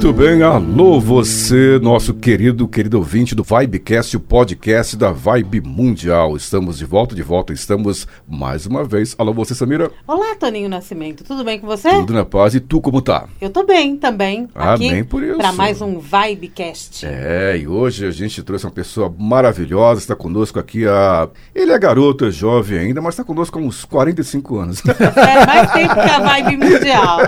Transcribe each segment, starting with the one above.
Muito bem, alô você, nosso querido, querido ouvinte do Vibecast, o podcast da Vibe Mundial. Estamos de volta, de volta, estamos mais uma vez. Alô você, Samira? Olá, Toninho Nascimento, tudo bem com você? Tudo na paz, e tu como tá? Eu tô bem também, Ah, aqui por isso. para mais um Vibecast. É, e hoje a gente trouxe uma pessoa maravilhosa, está conosco aqui a... Ele é garoto, é jovem ainda, mas está conosco há uns 45 anos. É mais tempo que a Vibe Mundial.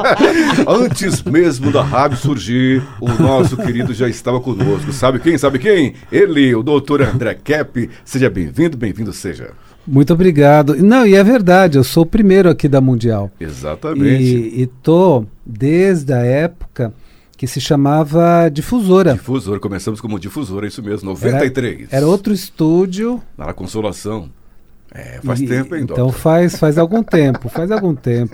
Antes mesmo da rádio surgir, o nosso querido já estava conosco. Sabe quem? Sabe quem? Ele, o doutor André Kepp. Seja bem-vindo, bem-vindo seja. Muito obrigado. Não, e é verdade, eu sou o primeiro aqui da Mundial. Exatamente. E, e tô desde a época que se chamava Difusora. Difusor, começamos como difusor, é isso mesmo, 93. Era, era outro estúdio. Na Consolação. É, faz e- tempo, hein, Então doutor? faz, faz algum tempo, faz algum tempo.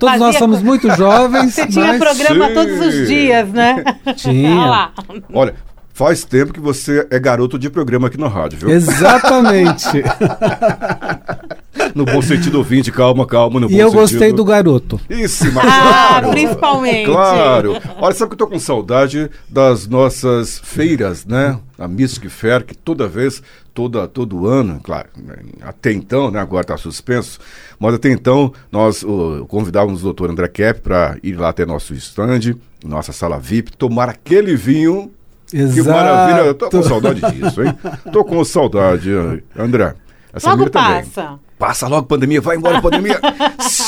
Todos Fazia nós somos muito jovens, Você tinha mas programa Sim. todos os dias, né? Tinha. Olha faz tempo que você é garoto de programa aqui na rádio, viu? exatamente. No bom sentido ouvinte, calma, calma. No e bom eu sentido. gostei do garoto. Isso, mas Ah, claro. principalmente. Claro. Olha, sabe que eu tô com saudade das nossas feiras, né? A Mystic Fair, que toda vez, toda, todo ano, claro, até então, né? Agora está suspenso, mas até então nós ô, convidávamos o doutor André Kepp para ir lá até nosso stand, nossa sala VIP, tomar aquele vinho. Que Exato. maravilha. Eu tô com saudade disso, hein? Tô com saudade, André. Essa Logo Mira também. passa. Passa logo pandemia, vai embora pandemia.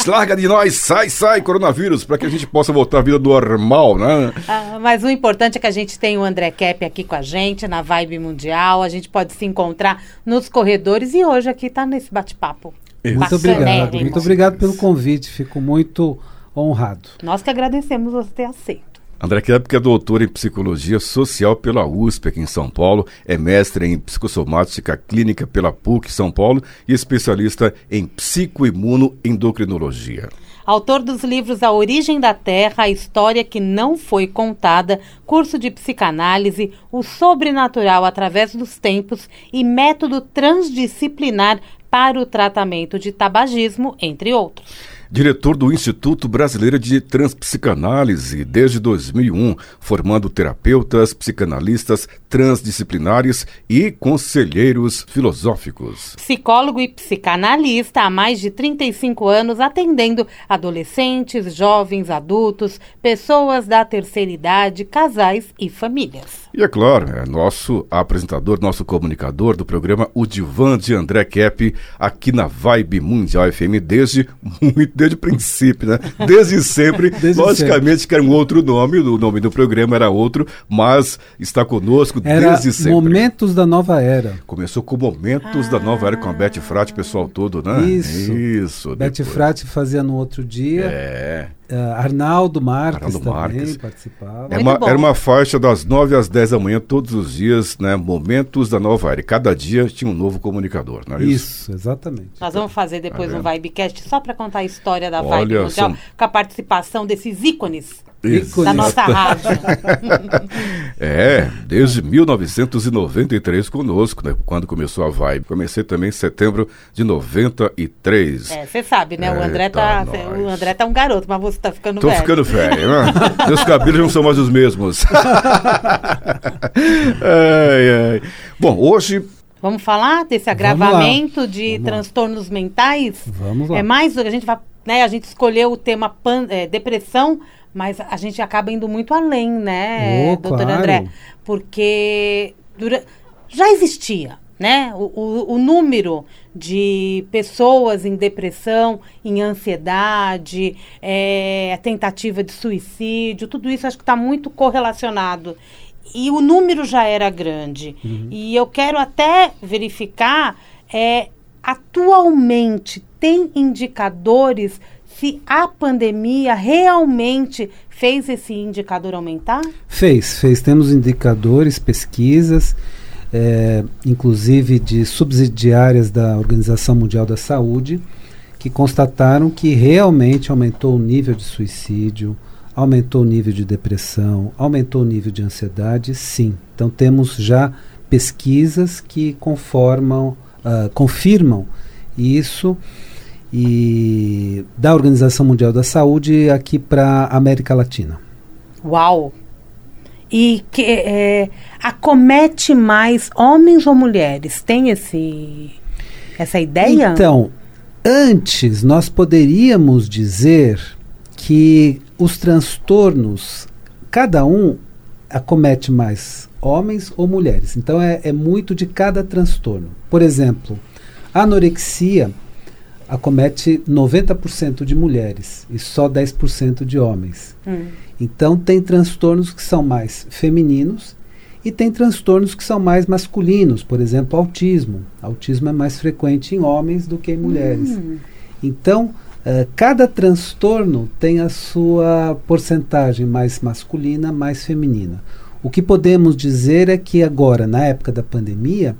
Larga de nós, sai, sai, coronavírus, para que a gente possa voltar à vida normal, né? Ah, mas o importante é que a gente tem o André Kepp aqui com a gente, na Vibe Mundial. A gente pode se encontrar nos corredores e hoje aqui tá nesse bate-papo. Muito obrigado. Muito obrigado pelo convite. Fico muito honrado. Nós que agradecemos você ter aceito. André Kepp, que é doutor em psicologia social pela USP aqui em São Paulo, é mestre em psicossomática clínica pela PUC São Paulo e especialista em psicoimunoendocrinologia. Autor dos livros A Origem da Terra, A História que Não Foi Contada, Curso de Psicanálise, O Sobrenatural através dos Tempos e Método Transdisciplinar para o Tratamento de Tabagismo, entre outros. Diretor do Instituto Brasileiro de Transpsicanálise desde 2001, formando terapeutas, psicanalistas transdisciplinares e conselheiros filosóficos. Psicólogo e psicanalista há mais de 35 anos, atendendo adolescentes, jovens, adultos, pessoas da terceira idade, casais e famílias. E é claro, é nosso apresentador, nosso comunicador do programa O Divã de André Kepp, aqui na Vibe Mundial FM desde muito, desde o princípio, né? Desde sempre. Desde Logicamente que era um outro nome, o nome do programa era outro, mas está conosco Era desde sempre. Momentos da Nova Era. Começou com Momentos da Nova Era com a Beth Frati, o pessoal todo, né? Isso. Isso. Beth depois. Frati fazia no outro dia. É. Ah, Arnaldo Marques Arnaldo também Marques. participava. Era Muito uma, era uma faixa das 9 às 10 da manhã, todos os dias, né? Momentos da Nova Era. E cada dia tinha um novo comunicador, não é isso? Isso, exatamente. Nós vamos fazer depois Tá um? Vibecast só para contar a história da Olha, Vibe Mundial, são- com a participação desses ícones Isso. da nossa rádio. É, desde 1993 conosco, né? Quando começou a Vibe. Comecei também em setembro de 93. É, você sabe, né? o, É, André tá, tá, nós. o André tá um garoto, mas você tá ficando Tô velho. ficando velho, né? Meus cabelos não são mais os mesmos. ai, ai. Bom, hoje Vamos falar desse lá. agravamento de Vamos lá. transtornos mentais? Vamos lá. É mais, a gente vai, né, a gente escolheu o tema pan- é, depressão, mas a gente acaba indo muito além, né, Oh, doutor claro. André? Porque dura- já existia, né, o, o- o número de pessoas em depressão, em ansiedade, é, tentativa de suicídio, tudo isso acho que está muito correlacionado. E o número já era grande. E eu quero até verificar é, atualmente tem indicadores se a pandemia realmente fez esse indicador aumentar? Fez, fez. Temos indicadores, pesquisas. é, inclusive de subsidiárias da Organização Mundial da Saúde, que constataram que realmente aumentou o nível de suicídio, aumentou o nível de depressão, aumentou o nível de ansiedade, sim. Então temos já pesquisas que conformam, uh, confirmam isso e da Organização Mundial da Saúde aqui para a América Latina. Uau! E que é, acomete mais homens ou mulheres? Tem esse essa ideia? Então, antes nós poderíamos dizer que os transtornos, cada um acomete mais homens ou mulheres. Então é, é muito de cada transtorno. Por exemplo, a anorexia acomete 90% de mulheres e só 10% de homens. Hum. Então tem transtornos que são mais femininos e tem transtornos que são mais masculinos, por exemplo, autismo. Autismo é mais frequente em homens do que em mulheres. Hum. Então, uh, cada transtorno tem a sua porcentagem mais masculina, mais feminina. O que podemos dizer é que agora, na época da pandemia,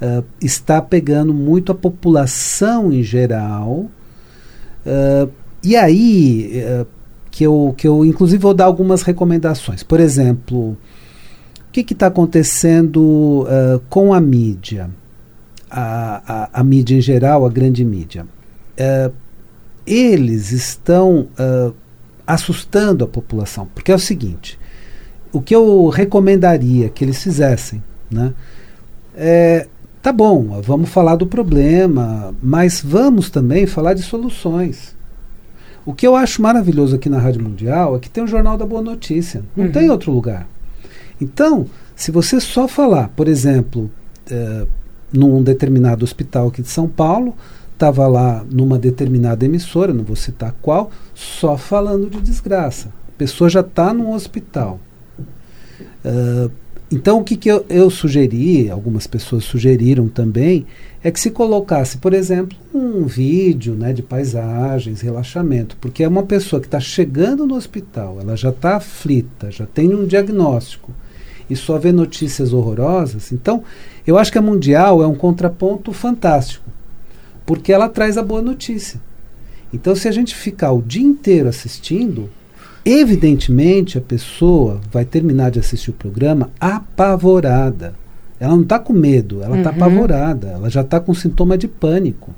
uh, está pegando muito a população em geral. Uh, e aí, uh, que, eu, que eu inclusive vou dar algumas recomendações. Por exemplo, o que está acontecendo com a mídia? A, a, a, mídia em geral, a grande mídia. eles estão assustando a população, porque é o seguinte: o que eu recomendaria que eles fizessem, né? É, Tá bom, vamos falar do problema, mas vamos também falar de soluções. O que eu acho maravilhoso aqui na Rádio Mundial é que tem o Jornal da Boa Notícia. Não uhum. tem outro lugar. Então, se você só falar, por exemplo, é, num determinado hospital aqui de São Paulo, estava lá numa determinada emissora, não vou citar qual, só falando de desgraça. A pessoa já está num hospital. Uh, então, o que, que eu, eu, sugeri, algumas pessoas sugeriram também, é que se colocasse, por exemplo, um vídeo né, de paisagens, relaxamento, porque é uma pessoa que está chegando no hospital, ela já está aflita, já tem um diagnóstico e só vê notícias horrorosas. Então, eu acho que a Mundial é um contraponto fantástico, porque ela traz a boa notícia. Então, se a gente ficar o dia inteiro assistindo, Evidentemente, a pessoa vai terminar de assistir o programa apavorada. Ela não está com medo, ela está uhum. apavorada, ela já está com sintoma de pânico.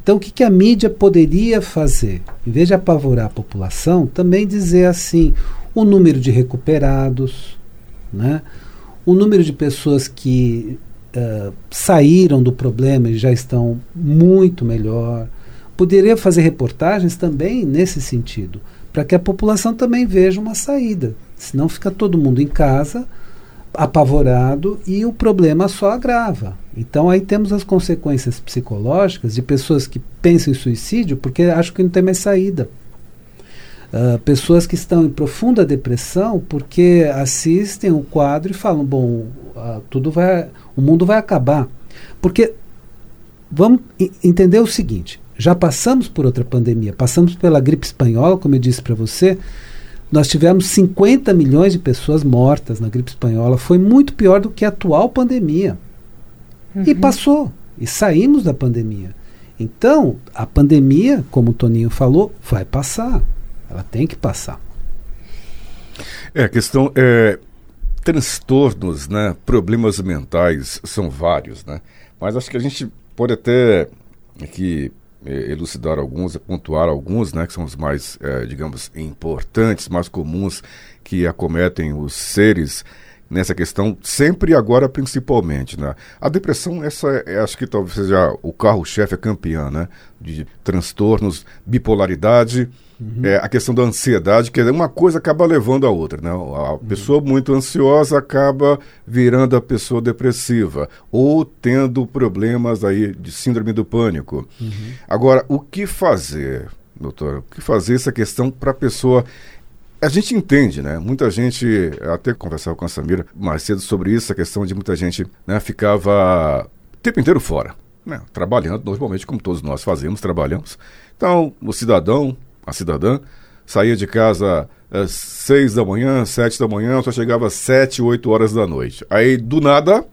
Então, o que, que a mídia poderia fazer? Em vez de apavorar a população, também dizer assim: o número de recuperados, né? o número de pessoas que uh, saíram do problema e já estão muito melhor. Poderia fazer reportagens também nesse sentido para que a população também veja uma saída. Senão fica todo mundo em casa, apavorado e o problema só agrava. Então aí temos as consequências psicológicas de pessoas que pensam em suicídio porque acham que não tem mais saída. Uh, pessoas que estão em profunda depressão porque assistem o quadro e falam bom uh, tudo vai o mundo vai acabar porque vamos entender o seguinte já passamos por outra pandemia, passamos pela gripe espanhola, como eu disse para você. Nós tivemos 50 milhões de pessoas mortas na gripe espanhola. Foi muito pior do que a atual pandemia. Uhum. E passou. E saímos da pandemia. Então, a pandemia, como o Toninho falou, vai passar. Ela tem que passar. É, a questão é. Transtornos, né? Problemas mentais são vários, né? Mas acho que a gente pode até aqui elucidar alguns, pontuar alguns, né, que são os mais, é, digamos, importantes, mais comuns que acometem os seres nessa questão, sempre e agora principalmente, né? A depressão, essa é, acho que talvez seja o carro-chefe, a campeã, né? De transtornos, bipolaridade, Uhum. É, a questão da ansiedade, que uma coisa acaba levando a outra. Né? A uhum. pessoa muito ansiosa acaba virando a pessoa depressiva ou tendo problemas aí de síndrome do pânico. Uhum. Agora, o que fazer, doutor? O que fazer essa questão para a pessoa a gente entende, né? Muita gente, até conversava com a Samira mais cedo sobre isso, a questão de muita gente né, ficava o tempo inteiro fora, né? trabalhando, normalmente como todos nós fazemos, trabalhamos. Então, o cidadão a cidadã, saía de casa às seis da manhã, sete da manhã, só chegava às sete, oito horas da noite. Aí, do nada,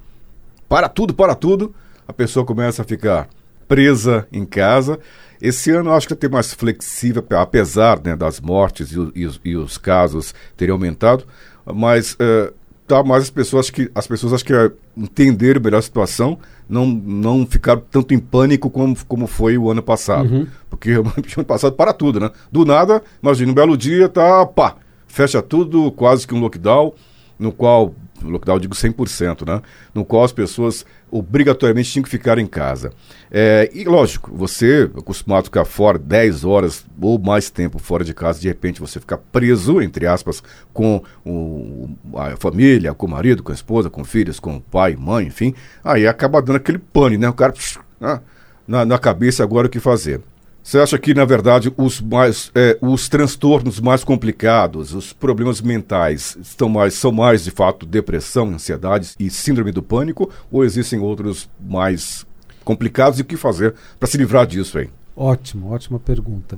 para tudo, para tudo, a pessoa começa a ficar presa em casa. Esse ano acho que tem mais flexível, apesar né, das mortes e, e, os, e, os, casos terem aumentado, mas uh, tá mais as pessoas que as pessoas acho que é, entenderam melhor a situação, não não ficaram tanto em pânico como, como foi o ano passado, uhum. porque o ano passado para tudo, né? Do nada, imagina um belo dia tá pá, fecha tudo, quase que um lockdown, no qual lockdown, digo 100%, né? No qual as pessoas obrigatoriamente tinham que ficar em casa. É, e lógico, você acostumado a ficar fora 10 horas ou mais tempo fora de casa, de repente você fica preso, entre aspas, com o, a família, com o marido, com a esposa, com filhos, com o pai, mãe, enfim, aí acaba dando aquele pane, né? O cara psh, ah, na, na cabeça agora o que fazer. Você acha que, na verdade, os, mais, é, os transtornos mais complicados, os problemas mentais, estão mais, são mais, de fato, depressão, ansiedade e síndrome do pânico? Ou existem outros mais complicados? E o que fazer para se livrar disso aí? Ótimo, ótima pergunta.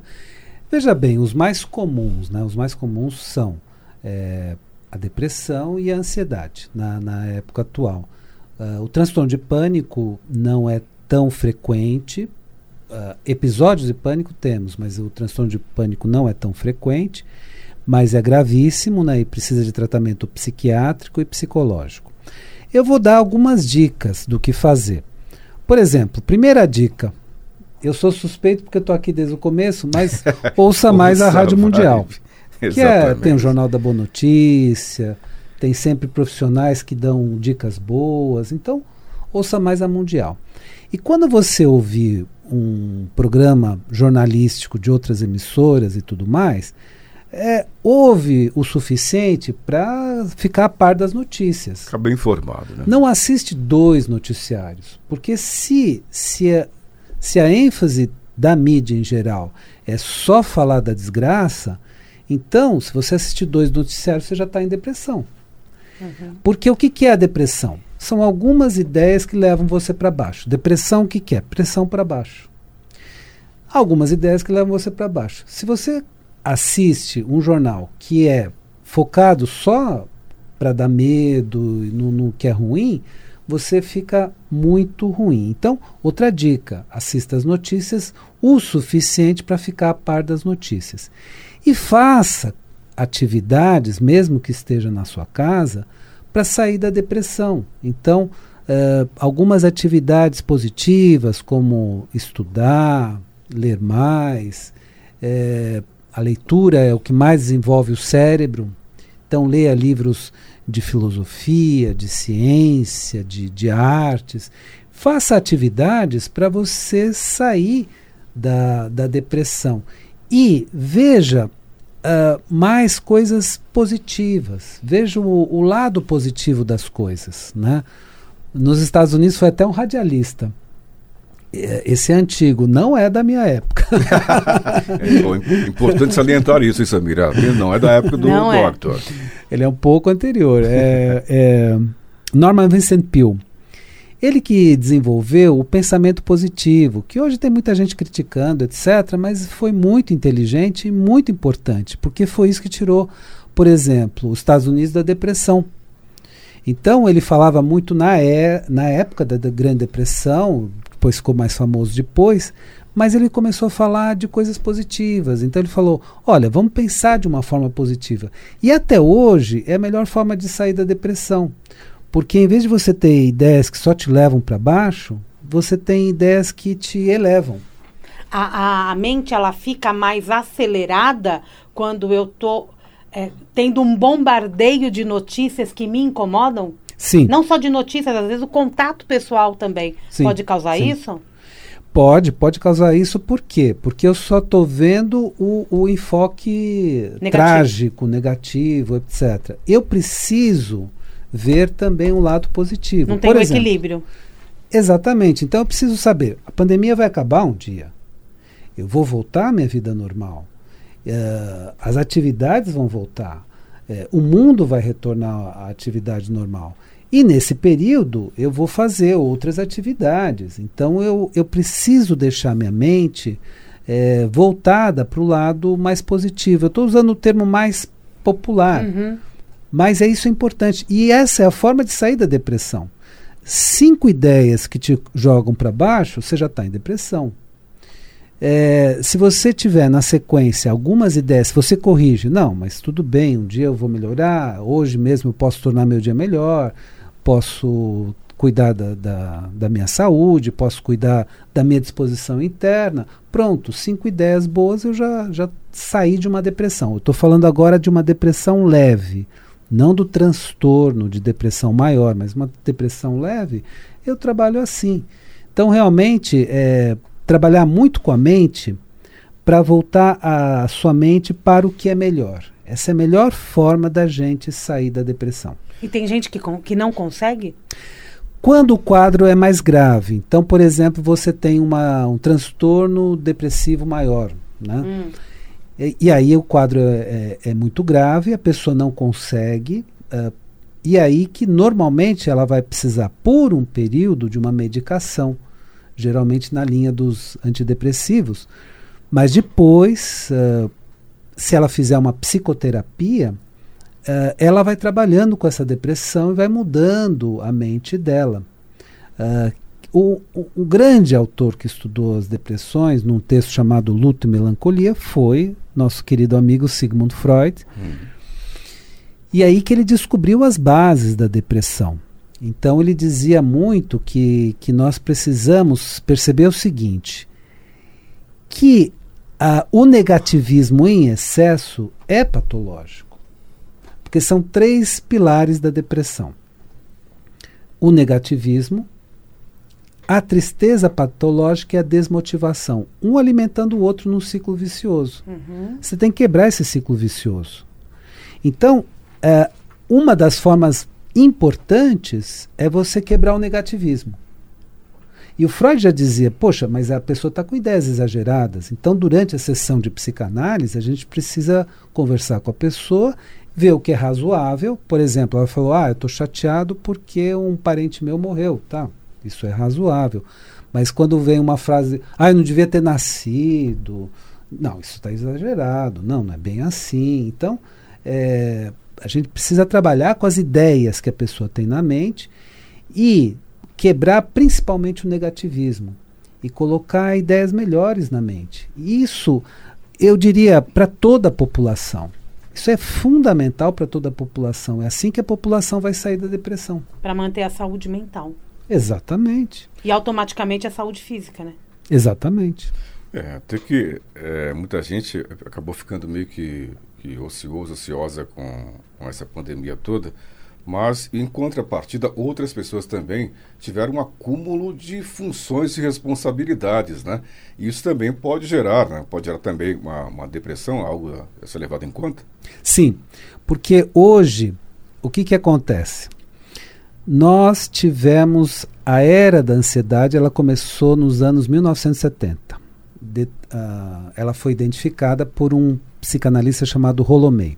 Veja bem, os mais comuns, né, os mais comuns são é, a depressão e a ansiedade na, na época atual. Uh, o transtorno de pânico não é tão frequente, uh, episódios de pânico temos, mas o transtorno de pânico não é tão frequente, mas é gravíssimo né, e precisa de tratamento psiquiátrico e psicológico. Eu vou dar algumas dicas do que fazer. Por exemplo, primeira dica. Eu sou suspeito porque estou aqui desde o começo, mas ouça mais a Rádio Mundial. Que é, tem o Jornal da Boa Notícia, tem sempre profissionais que dão dicas boas. Então, ouça mais a Mundial. E quando você ouvir um programa jornalístico de outras emissoras e tudo mais, é, ouve o suficiente para ficar a par das notícias. Ficar bem informado. Né? Não assiste dois noticiários, porque se, se, a, se a ênfase da mídia em geral é só falar da desgraça, então, se você assistir dois noticiários, você já está em depressão. Uhum. Porque o que, que é a depressão? São algumas ideias que levam você para baixo. Depressão, o que, que é? Pressão para baixo. Algumas ideias que levam você para baixo. Se você assiste um jornal que é focado só para dar medo no, no que é ruim, você fica muito ruim. Então, outra dica: assista as notícias o suficiente para ficar a par das notícias. E faça atividades, mesmo que esteja na sua casa, para sair da depressão. Então, uh, algumas atividades positivas, como estudar, ler mais, uh, a leitura é o que mais desenvolve o cérebro. Então, leia livros de filosofia, de ciência, de, de artes. Faça atividades para você sair da, da depressão. E veja uh, mais coisas positivas. Vejo o, o, lado positivo das coisas. Né? Nos Estados Unidos foi até um radialista. Esse é antigo, não é da minha época. é importante salientar isso, hein, Samira? Não é da época do não é. Doctor. É. Ele é um pouco anterior. É, é Norman Vincent Peale. Ele que desenvolveu o pensamento positivo, que hoje tem muita gente criticando, etc., mas foi muito inteligente e muito importante, porque foi isso que tirou, por exemplo, os Estados Unidos da depressão. Então ele falava muito na, é, na época da, da Grande Depressão, depois ficou mais famoso depois, mas ele começou a falar de coisas positivas. Então ele falou: olha, vamos pensar de uma forma positiva. E até hoje é a melhor forma de sair da depressão. Porque em vez de você ter ideias que só te levam para baixo, você tem ideias que te elevam. A, a mente ela fica mais acelerada quando eu tô é, tendo um bombardeio de notícias que me incomodam? Sim. Não só de notícias, às vezes o contato pessoal também sim, pode causar sim. isso? Pode, pode causar isso por quê? Porque eu só estou vendo o, o enfoque negativo. trágico, negativo, etc. Eu preciso ver também um lado positivo. Não tem Por um exemplo, equilíbrio. Exatamente. Então eu preciso saber, a pandemia vai acabar um dia. Eu vou voltar à minha vida normal. Uh, as atividades vão voltar. Uh, o mundo vai retornar à atividade normal. E nesse período eu vou fazer outras atividades. Então eu, eu preciso deixar minha mente é, voltada para o lado mais positivo. Eu estou usando o termo mais popular. Uhum. Mas é isso importante. E essa é a forma de sair da depressão. cinco ideias que te jogam para baixo, você já está em depressão. É, se você tiver na sequência algumas ideias, você corrige, não, mas tudo bem, um dia eu vou melhorar, hoje mesmo eu posso tornar meu dia melhor, posso cuidar da, da, da, minha saúde, posso cuidar da minha disposição interna. Pronto, cinco ideias boas eu já, já saí de uma depressão. Eu estou falando agora de uma depressão leve, não do transtorno de depressão maior, mas uma depressão leve. Eu trabalho assim. Então, realmente, é, trabalhar muito com a mente para voltar a sua mente para o que é melhor. Essa é a melhor forma da gente sair da depressão. E tem gente que, que não consegue? Quando o quadro é mais grave, então, por exemplo, você tem uma, um transtorno depressivo maior, né? Hum. E, e, aí o quadro é, é, é, muito grave, a pessoa não consegue, uh, e aí que normalmente ela vai precisar, por um período, de uma medicação geralmente na linha dos antidepressivos. Mas depois, uh, se ela fizer uma psicoterapia, uh, ela vai trabalhando com essa depressão e vai mudando a mente dela. Uh, o, o, grande autor que estudou as depressões, num texto chamado Luto e Melancolia, foi nosso querido amigo Sigmund Freud. Hum. E aí que ele descobriu as bases da depressão. Então ele dizia muito que, que nós precisamos perceber o seguinte: que a, o negativismo em excesso é patológico. Porque são três pilares da depressão: o negativismo, a tristeza patológica e a desmotivação. Um alimentando o outro num ciclo vicioso. Uhum. Você tem que quebrar esse ciclo vicioso. Então, é, uma das formas importantes é você quebrar o negativismo. E o Freud já dizia, poxa, mas a pessoa está com ideias exageradas. Então, durante a sessão de psicanálise, a gente precisa conversar com a pessoa, ver o que é razoável. Por exemplo, ela falou, ah, eu estou chateado porque um parente meu morreu. Tá, isso é razoável. Mas quando vem uma frase, ah, eu não devia ter nascido. Não, isso está exagerado. Não, não é bem assim. Então, é, a gente precisa trabalhar com as ideias que a pessoa tem na mente e quebrar principalmente o negativismo e colocar ideias melhores na mente. Isso, eu diria, para toda a população. Isso é fundamental para toda a população. É assim que a população vai sair da depressão. Para manter a saúde mental. Exatamente. E automaticamente a saúde física, né? Exatamente. É, até que é, muita gente acabou ficando meio que que ocioso, ociosa com, com essa pandemia toda, mas em contrapartida outras pessoas também tiveram um acúmulo de funções e responsabilidades, né? Isso também pode gerar, né? pode gerar também uma, uma depressão, algo a ser levado em conta? Sim, porque hoje o que, que acontece? Nós tivemos a era da ansiedade, ela começou nos anos 1970. De, uh, ela foi identificada por um psicanalista chamado Rolomei.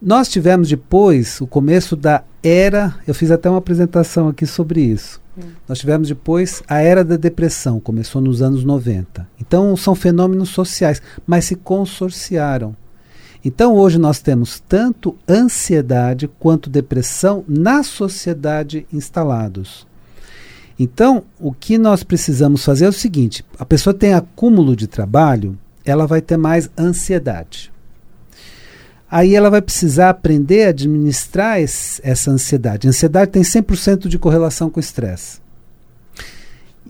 Nós tivemos depois o começo da era, eu fiz até uma apresentação aqui sobre isso. Hum. Nós tivemos depois a era da depressão, começou nos anos 90. Então são fenômenos sociais, mas se consorciaram. Então hoje nós temos tanto ansiedade quanto depressão na sociedade instalados. Então, o que nós precisamos fazer é o seguinte: a pessoa tem acúmulo de trabalho, ela vai ter mais ansiedade. Aí ela vai precisar aprender a administrar esse, essa ansiedade. A ansiedade tem 100% de correlação com o estresse.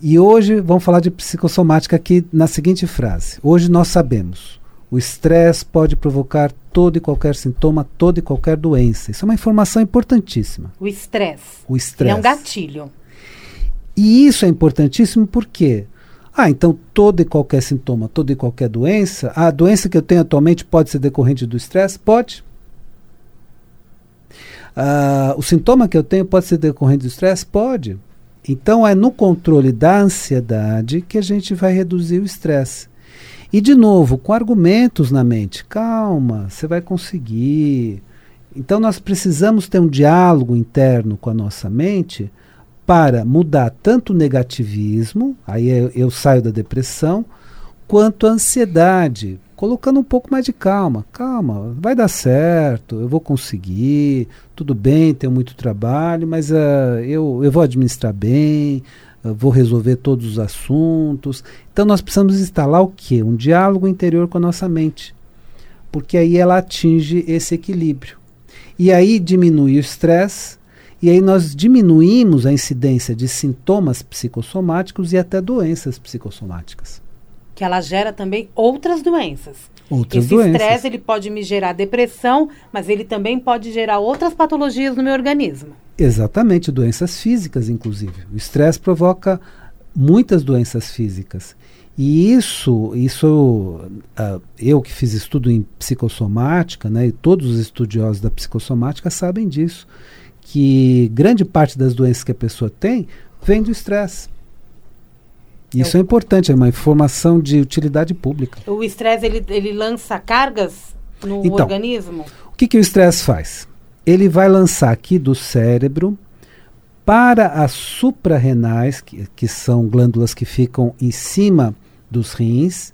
E hoje vamos falar de psicossomática aqui na seguinte frase. Hoje nós sabemos, o estresse pode provocar todo e qualquer sintoma, toda e qualquer doença. Isso é uma informação importantíssima. O estresse. O estresse. É um gatilho. E isso é importantíssimo porque ah, então todo e qualquer sintoma, toda e qualquer doença, a doença que eu tenho atualmente pode ser decorrente do estresse? Pode. Ah, o sintoma que eu tenho pode ser decorrente do estresse? Pode. Então é no controle da ansiedade que a gente vai reduzir o estresse. E de novo, com argumentos na mente. Calma, você vai conseguir. Então nós precisamos ter um diálogo interno com a nossa mente para mudar tanto o negativismo, aí eu, eu saio da depressão, quanto a ansiedade, colocando um pouco mais de calma. Calma, vai dar certo, eu vou conseguir, tudo bem, tenho muito trabalho, mas uh, eu, eu vou administrar bem, vou resolver todos os assuntos. Então nós precisamos instalar o quê? Um diálogo interior com a nossa mente. Porque aí ela atinge esse equilíbrio. E aí diminui o estresse, e aí nós diminuímos a incidência de sintomas psicossomáticos e até doenças psicossomáticas que ela gera também outras doenças. Outras Esse estresse ele pode me gerar depressão, mas ele também pode gerar outras patologias no meu organismo. Exatamente, doenças físicas, inclusive. O estresse provoca muitas doenças físicas. E isso, isso uh, eu que fiz estudo em psicossomática, né, e todos os estudiosos da psicossomática sabem disso, que grande parte das doenças que a pessoa tem vem do estresse. Isso é importante, é uma informação de utilidade pública. O estresse ele, ele lança cargas no então, organismo? O que, que o estresse faz? Ele vai lançar aqui do cérebro para as suprarrenais, que, que são glândulas que ficam em cima dos rins,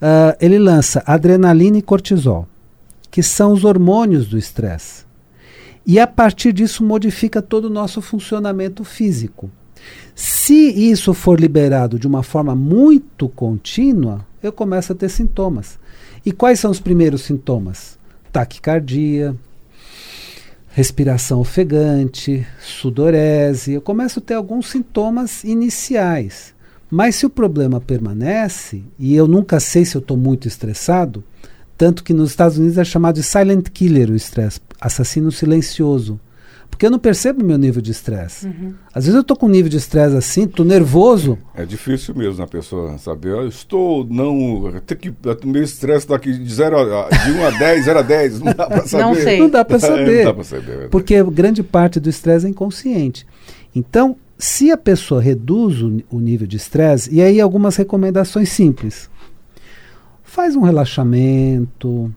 uh, ele lança adrenalina e cortisol, que são os hormônios do estresse. E a partir disso modifica todo o nosso funcionamento físico. Se isso for liberado de uma forma muito contínua, eu começo a ter sintomas. E quais são os primeiros sintomas? Taquicardia, respiração ofegante, sudorese. Eu começo a ter alguns sintomas iniciais. Mas se o problema permanece, e eu nunca sei se eu estou muito estressado, tanto que nos Estados Unidos é chamado de silent killer o estresse, assassino silencioso. Porque eu não percebo o meu nível de estresse. Uhum. Às vezes eu estou com um nível de estresse assim, estou nervoso. É difícil mesmo a pessoa saber. Eu estou, não. Tem que, meu estresse daqui de, zero a, de 1 a 10, 0 a 10. Não dá para saber. Não sei. Não dá para saber. não dá para saber. É porque grande parte do estresse é inconsciente. Então, se a pessoa reduz o, o nível de estresse, e aí algumas recomendações simples. Faz um relaxamento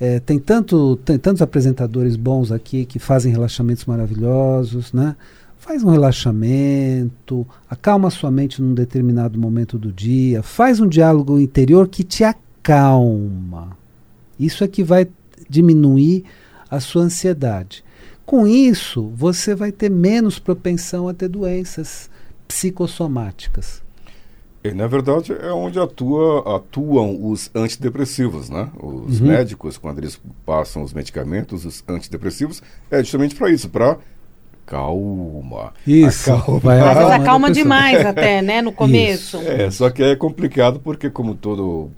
é, tem, tanto, tem tantos apresentadores bons aqui que fazem relaxamentos maravilhosos, né? Faz um relaxamento, acalma sua mente num determinado momento do dia, faz um diálogo interior que te acalma. Isso é que vai diminuir a sua ansiedade. Com isso, você vai ter menos propensão a ter doenças psicossomáticas. E, na verdade, é onde atua, atuam os antidepressivos, né? Os uhum. médicos, quando eles passam os medicamentos, os antidepressivos, é justamente para isso, para calma. Isso. Acalma. Vai Às vezes acalma demais até, né, no começo. Isso. É, só que é complicado porque, como todo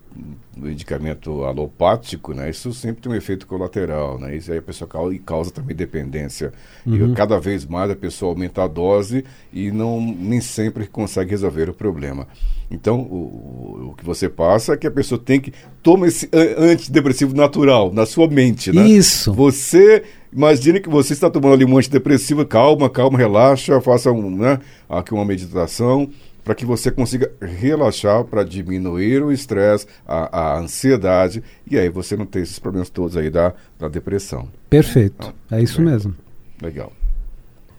medicamento alopático, né, isso sempre tem um efeito colateral, né, isso aí a pessoa causa, e causa também dependência. Uhum. E cada vez mais a pessoa aumenta a dose e não nem sempre consegue resolver o problema. Então, o, o que você passa é que a pessoa tem que toma esse antidepressivo natural na sua mente, né? Isso. Você imagine que você está tomando ali um antidepressivo, calma, calma, relaxa, faça um, né, aqui uma meditação para que você consiga relaxar, para diminuir o estresse, a, a, ansiedade, e aí você não tem esses problemas todos aí da, da depressão. Perfeito, então, é isso mesmo. Legal.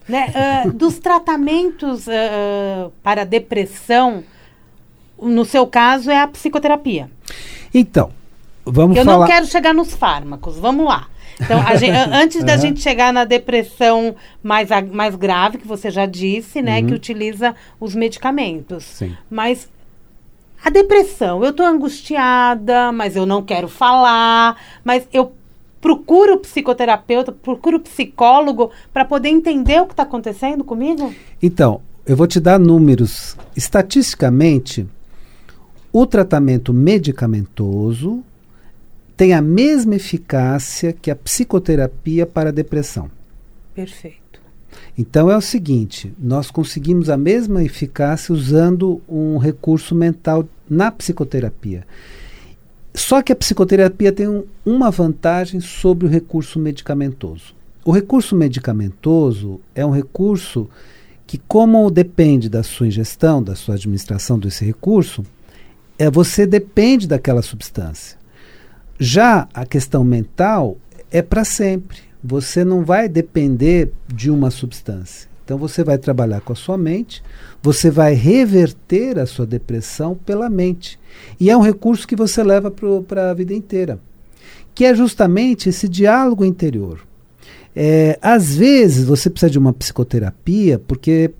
Né, uh, dos tratamentos uh, para depressão, no seu caso é a psicoterapia. Então, vamos Eu falar... não quero chegar nos fármacos, vamos lá. Então, gente, antes da gente chegar na depressão mais, mais grave, que você já disse, né, uhum. que utiliza os medicamentos. Sim. Mas a depressão, eu estou angustiada, mas eu não quero falar, mas eu procuro psicoterapeuta, procuro psicólogo para poder entender o que está acontecendo comigo? Então, eu vou te dar números. Estatisticamente, o tratamento medicamentoso tem a mesma eficácia que a psicoterapia para a depressão. Perfeito. Então é o seguinte: nós conseguimos a mesma eficácia usando um recurso mental na psicoterapia. Só que a psicoterapia tem um, uma vantagem sobre o recurso medicamentoso. O recurso medicamentoso é um recurso que, como depende da sua ingestão, da sua administração desse recurso, é, você depende daquela substância. Já a questão mental é para sempre. Você não vai depender de uma substância. Então você vai trabalhar com a sua mente, você vai reverter a sua depressão pela mente. E é um recurso que você leva para a vida inteira, que é justamente esse diálogo interior. É, às vezes você precisa de uma psicoterapia porque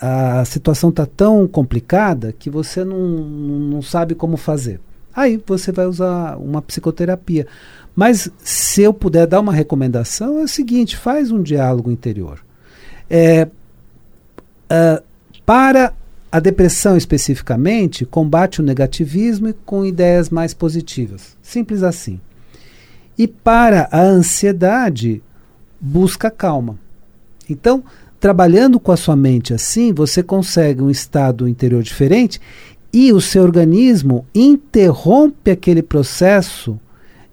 a situação está tão complicada que você não, não sabe como fazer. Aí você vai usar uma psicoterapia. Mas se eu puder dar uma recomendação, é o seguinte: faz um diálogo interior. É, uh, para a depressão especificamente, combate o negativismo com ideias mais positivas. Simples assim. E para a ansiedade, busca calma. Então, trabalhando com a sua mente assim, você consegue um estado interior diferente e o seu organismo interrompe aquele processo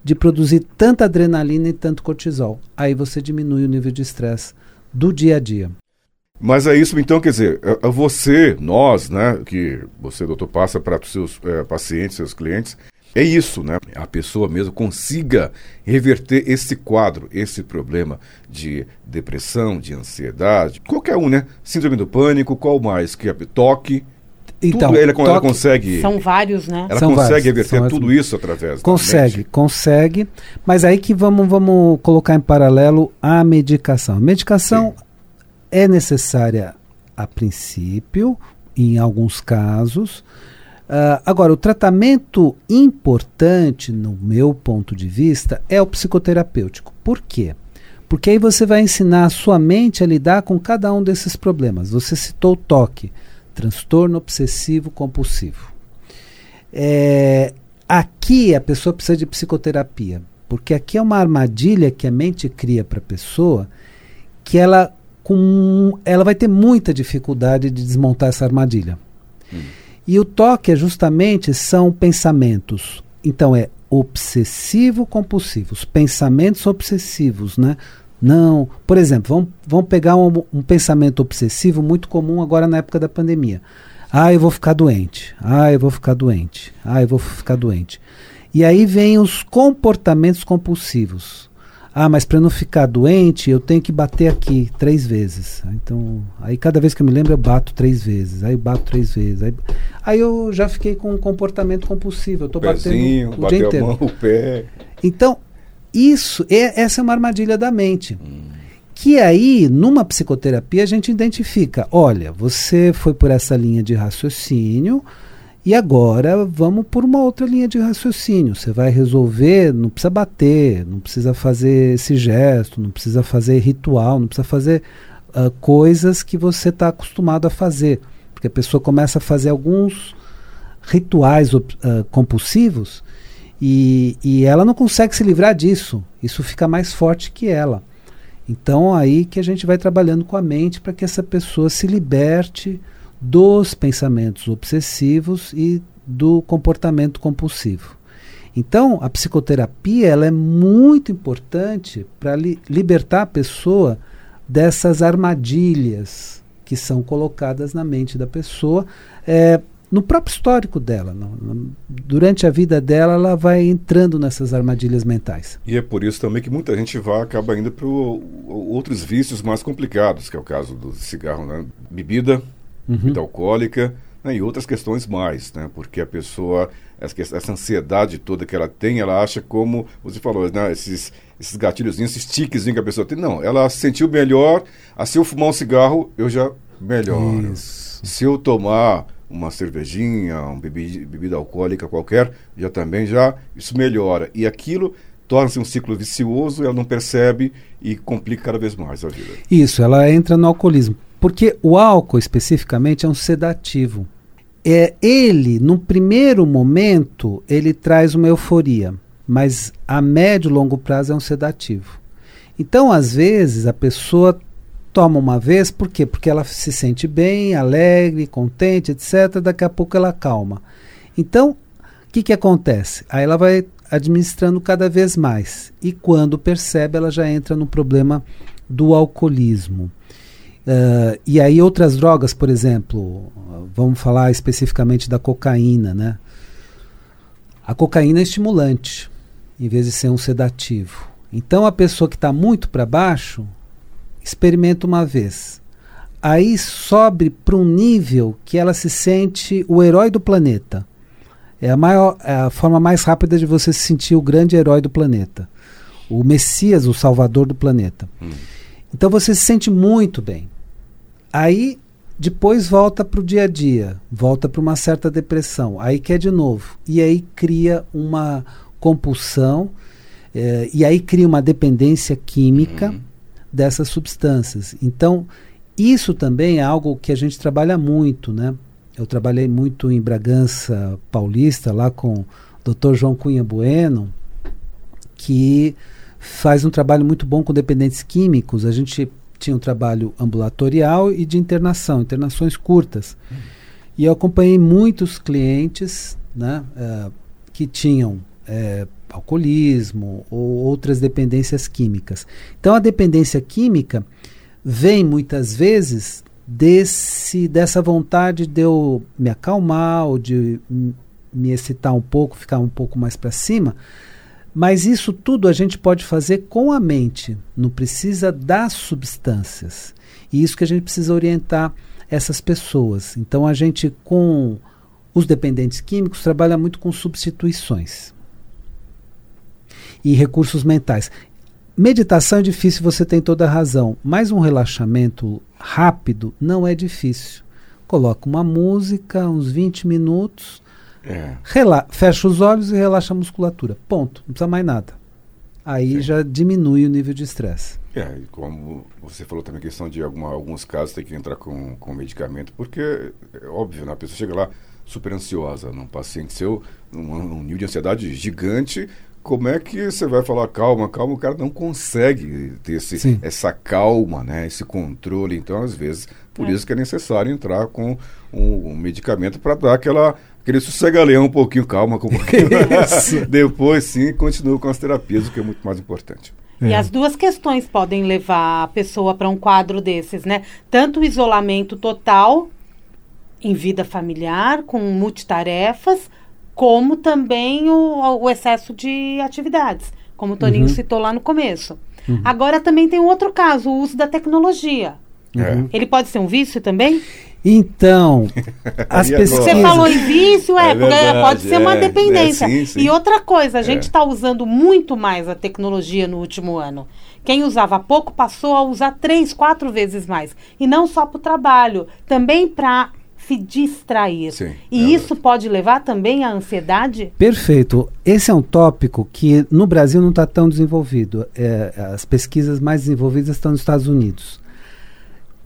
de produzir tanta adrenalina e tanto cortisol. Aí você diminui o nível de estresse do dia a dia. Mas é isso, então, quer dizer, é, é você, nós, né, que você, doutor, passa para os seus é, pacientes, seus clientes, é isso, né? A pessoa mesmo consiga reverter esse quadro, esse problema de depressão, de ansiedade, qualquer um, né? Síndrome do pânico, qual mais? Que toque, então, toque, ela consegue. São vários, né? Ela são consegue vários, reverter tudo isso através Consegue, consegue. Mas aí que vamos, vamos colocar em paralelo a medicação. A medicação Sim. é necessária a princípio, em alguns casos. Uh, agora, o tratamento importante, no meu ponto de vista, é o psicoterapêutico. Por quê? Porque aí você vai ensinar a sua mente a lidar com cada um desses problemas. Você citou o toque transtorno obsessivo compulsivo. É, aqui a pessoa precisa de psicoterapia, porque aqui é uma armadilha que a mente cria para a pessoa que ela, com, ela vai ter muita dificuldade de desmontar essa armadilha. Hum. E o toque é justamente são pensamentos. Então é obsessivo compulsivos, pensamentos obsessivos, né? Não, por exemplo, vamos, vamos pegar um, um pensamento obsessivo muito comum agora na época da pandemia. Ah, eu vou ficar doente. Ah, eu vou ficar doente. Ah, eu vou ficar doente. E aí vem os comportamentos compulsivos. Ah, mas para não ficar doente, eu tenho que bater aqui três vezes. Então, aí cada vez que eu me lembro, eu bato três vezes. Aí eu bato três vezes. Aí, aí eu já fiquei com um comportamento compulsivo. Eu estou batendo o dia inteiro. Mão, o pé. Então, isso, é, essa é uma armadilha da mente. Hum. Que aí, numa psicoterapia, a gente identifica: olha, você foi por essa linha de raciocínio e agora vamos por uma outra linha de raciocínio. Você vai resolver, não precisa bater, não precisa fazer esse gesto, não precisa fazer ritual, não precisa fazer uh, coisas que você está acostumado a fazer. Porque a pessoa começa a fazer alguns rituais uh, compulsivos e, e ela não consegue se livrar disso. Isso fica mais forte que ela. Então aí que a gente vai trabalhando com a mente para que essa pessoa se liberte dos pensamentos obsessivos e do comportamento compulsivo. Então, a psicoterapia ela é muito importante para li libertar a pessoa dessas armadilhas que são colocadas na mente da pessoa, é, no próprio histórico dela. No, no, durante a vida dela, ela vai entrando nessas armadilhas mentais. E é por isso também que muita gente vai acaba indo para outros vícios mais complicados, que é o caso do cigarro, né? bebida, uhum. bebida alcoólica né? e outras questões mais, né? porque a pessoa, essa, essa ansiedade toda que ela tem, ela acha como, você falou, né? esses, esses gatilhos, esses tiquezinhos que a pessoa tem. Não, ela se sentiu melhor, se eu fumar um cigarro, eu já melhoro. Isso. Se eu tomar uma cervejinha, uma bebida, bebida alcoólica qualquer, já também já isso melhora. E aquilo torna-se um ciclo vicioso, ela não percebe e complica cada vez mais a vida. Isso, ela entra no alcoolismo. Porque o álcool especificamente é um sedativo. É, ele, no primeiro momento, ele traz uma euforia, mas a médio e longo prazo é um sedativo. Então, às vezes, a pessoa toma uma vez, por quê? Porque ela se sente bem, alegre, contente, etc. Daqui a pouco ela calma. Então, o que, que acontece? Aí ela vai administrando cada vez mais. E quando percebe, ela já entra no problema do alcoolismo. Uh, e aí outras drogas, por exemplo, vamos falar especificamente da cocaína, né? A cocaína é estimulante, em vez de ser um sedativo. Então a pessoa que está muito para baixo, experimenta uma vez. aí sobe para um nível que ela se sente o herói do planeta. É a, maior, é a forma mais rápida de você se sentir o grande herói do planeta. O Messias, o salvador do planeta. Hum. Então você se sente muito bem. Aí depois volta para o dia a dia, volta para uma certa depressão, aí quer de novo. E aí cria uma compulsão, eh, e aí cria uma dependência química uhum. Dessas substâncias. Então, isso também é algo que a gente trabalha muito, né? Eu trabalhei muito em Bragança Paulista, lá com o Dr. João Cunha Bueno, que faz um trabalho muito bom com dependentes químicos. A gente tinha um trabalho ambulatorial e de internação, internações curtas. E eu acompanhei muitos clientes né, uh, que tinham uh, alcoolismo ou outras dependências químicas. Então, a dependência química vem muitas vezes desse dessa vontade de eu me acalmar ou de me excitar um pouco, ficar um pouco mais para cima, mas isso tudo a gente pode fazer com a mente, não precisa das substâncias. E isso que a gente precisa orientar essas pessoas. Então a gente com os dependentes químicos trabalha muito com substituições e recursos mentais. Meditação é difícil, você tem toda a razão, mas um relaxamento rápido não é difícil. Coloca uma música, uns 20 minutos, é. Rela fecha os olhos e relaxa a musculatura. Ponto. Não precisa mais nada. Aí Sim. já diminui o nível de estresse. É, e como você falou também, a questão de alguma, alguns casos tem que entrar com, com medicamento, porque é óbvio, né? a pessoa chega lá super ansiosa, num paciente seu, num, num nível de ansiedade gigante, como é que você vai falar calma, calma? O cara não consegue ter esse, essa calma, né? esse controle. Então, às vezes, por é. isso que é necessário entrar com um, um medicamento para dar aquela aquele sossega-leão um pouquinho, calma com um pouquinho. Depois, sim, continua com as terapias, o que é muito mais importante. É. E as duas questões podem levar a pessoa para um quadro desses, né? Tanto o isolamento total em vida familiar, com multitarefas, como também o, o excesso de atividades, como o Toninho uhum. citou lá no começo. Uhum. Agora também tem um outro caso, o uso da tecnologia. Uhum. Ele pode ser um vício também? Então, as pessoas. Você falou em vício, é, é verdade, pode ser uma é, dependência. É, sim, sim. E outra coisa, a gente está é. usando muito mais a tecnologia no último ano. Quem usava pouco passou a usar três, quatro vezes mais. E não só para o trabalho, também para se distrair. Sim, e é isso pode levar também à ansiedade? Perfeito. Esse é um tópico que no Brasil não está tão desenvolvido. É, as pesquisas mais desenvolvidas estão nos Estados Unidos.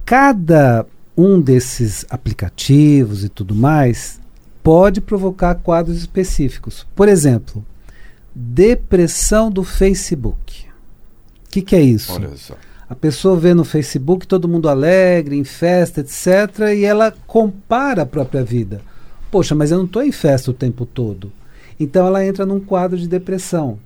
Cada um desses aplicativos e tudo mais pode provocar quadros específicos. Por exemplo, depressão do Facebook. O que, que, é isso? Olha só. A pessoa vê no Facebook todo mundo alegre, em festa, etc., e ela compara a própria vida. Poxa, mas eu não estou em festa o tempo todo. Então ela entra num quadro de depressão.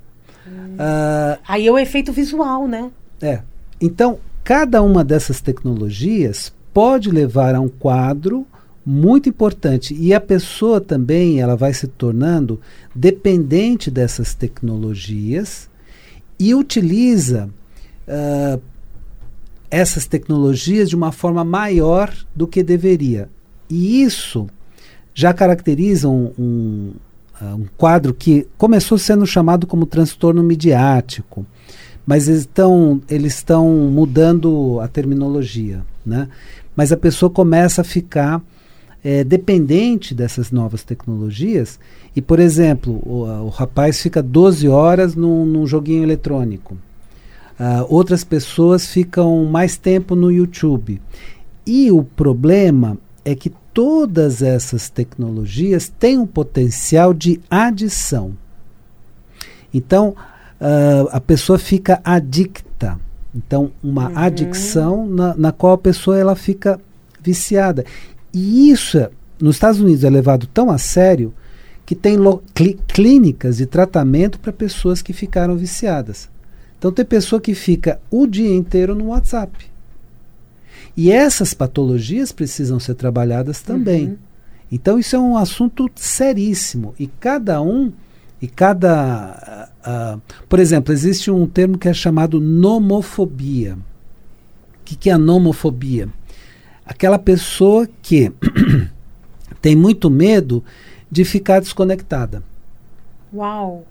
Hum. Uh, Aí é o efeito visual, né? É. Então, cada uma dessas tecnologias pode levar a um quadro muito importante e a pessoa também ela vai se tornando dependente dessas tecnologias e utiliza uh, essas tecnologias de uma forma maior do que deveria e isso já caracteriza um, um, uh, um quadro que começou sendo chamado como transtorno midiático mas eles estão eles estão mudando a terminologia né mas a pessoa começa a ficar é, dependente dessas novas tecnologias. E, por exemplo, o, o rapaz fica 12 horas num, num joguinho eletrônico. Uh, outras pessoas ficam mais tempo no YouTube. E o problema é que todas essas tecnologias têm um potencial de adição. Então, uh, a pessoa fica adicta. Então, uma uhum. adicção na, na qual a pessoa ela fica viciada. E isso, nos Estados Unidos, é levado tão a sério que tem clínicas de tratamento para pessoas que ficaram viciadas. Então, tem pessoa que fica o dia inteiro no WhatsApp. E essas patologias precisam ser trabalhadas também. Uhum. Então, isso é um assunto seríssimo. E cada um e cada. Uh, uh, por exemplo, existe um termo que é chamado nomofobia. O que, que é a nomofobia? Aquela pessoa que tem muito medo de ficar desconectada. Uau!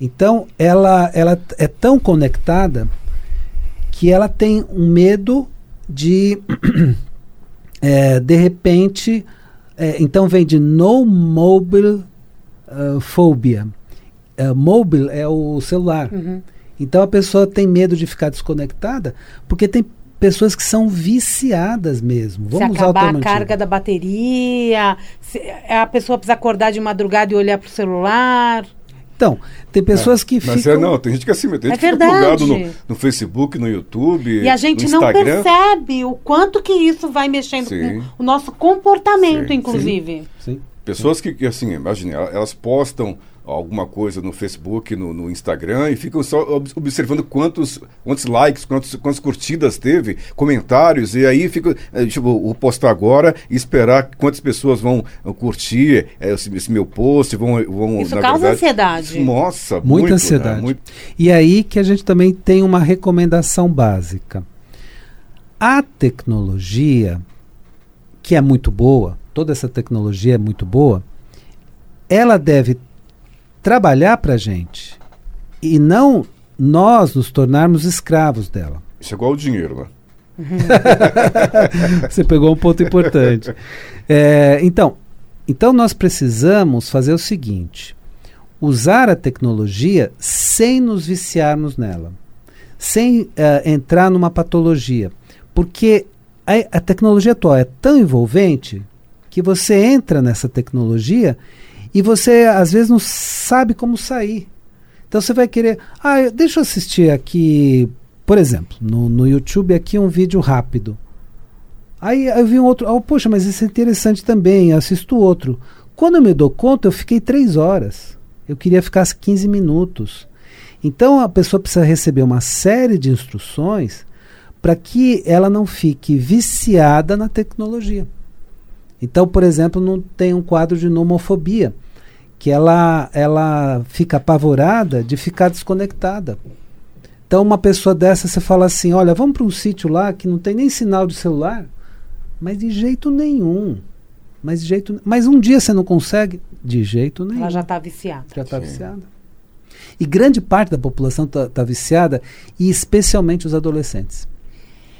Então, ela, ela é tão conectada que ela tem um medo de, é, de repente, é, então vem de no mobile uh, phobia. Uh, mobile é o celular. Uhum. Então a pessoa tem medo de ficar desconectada porque tem pessoas que são viciadas mesmo. Vamos se acabar a carga da bateria, se a pessoa precisa acordar de madrugada e olhar para o celular. Então, tem pessoas que Mas ficam. é, não, tem gente que é assim, tem gente É que fica verdade. plugado no, no Facebook, no YouTube, E a gente não percebe o quanto que isso vai mexendo Sim. com o nosso comportamento, Sim, inclusive. Sim. Pessoas que, que, assim, imagine, el- elas postam alguma coisa no Facebook, no, no Instagram e ficam só ob- observando quantos, quantos likes, quantos, quantas curtidas teve, comentários, e aí fica, eh, tipo, vou postar agora e esperar quantas pessoas vão eh, curtir eh, esse, esse meu post, vão, vão Isso na causa verdade- ansiedade. Nossa, Muita muito, né? ansiedade. Muito- E aí que a gente também tem uma recomendação básica. A tecnologia, que é muito boa, toda essa tecnologia é muito boa, ela deve trabalhar para a gente e não nós nos tornarmos escravos dela. Isso é igual o dinheiro, né? Você pegou um ponto importante. É, então, então nós precisamos fazer o seguinte: usar a tecnologia sem nos viciarmos nela, sem eh, entrar numa patologia, porque a, a tecnologia atual é tão envolvente que você entra nessa tecnologia e você às vezes não sabe como sair. Então você vai querer, ah, deixa eu assistir aqui, por exemplo, no, no YouTube aqui um vídeo rápido. Aí eu vi um outro, oh, poxa, mas isso é interessante também, eu assisto outro. Quando eu me dou conta, eu fiquei três horas. Eu queria ficar 15 minutos. Então a pessoa precisa receber uma série de instruções para que ela não fique viciada na tecnologia. Então, por exemplo, não tem um quadro de nomofobia, que ela, ela fica apavorada de ficar desconectada. Então, uma pessoa dessa, você fala assim: olha, vamos para um sítio lá que não tem nem sinal de celular. Mas de jeito nenhum. Mas de jeito Mas um dia você não consegue? De jeito nenhum. Ela já está viciada. Já está viciada. E grande parte da população está viciada, e especialmente os adolescentes.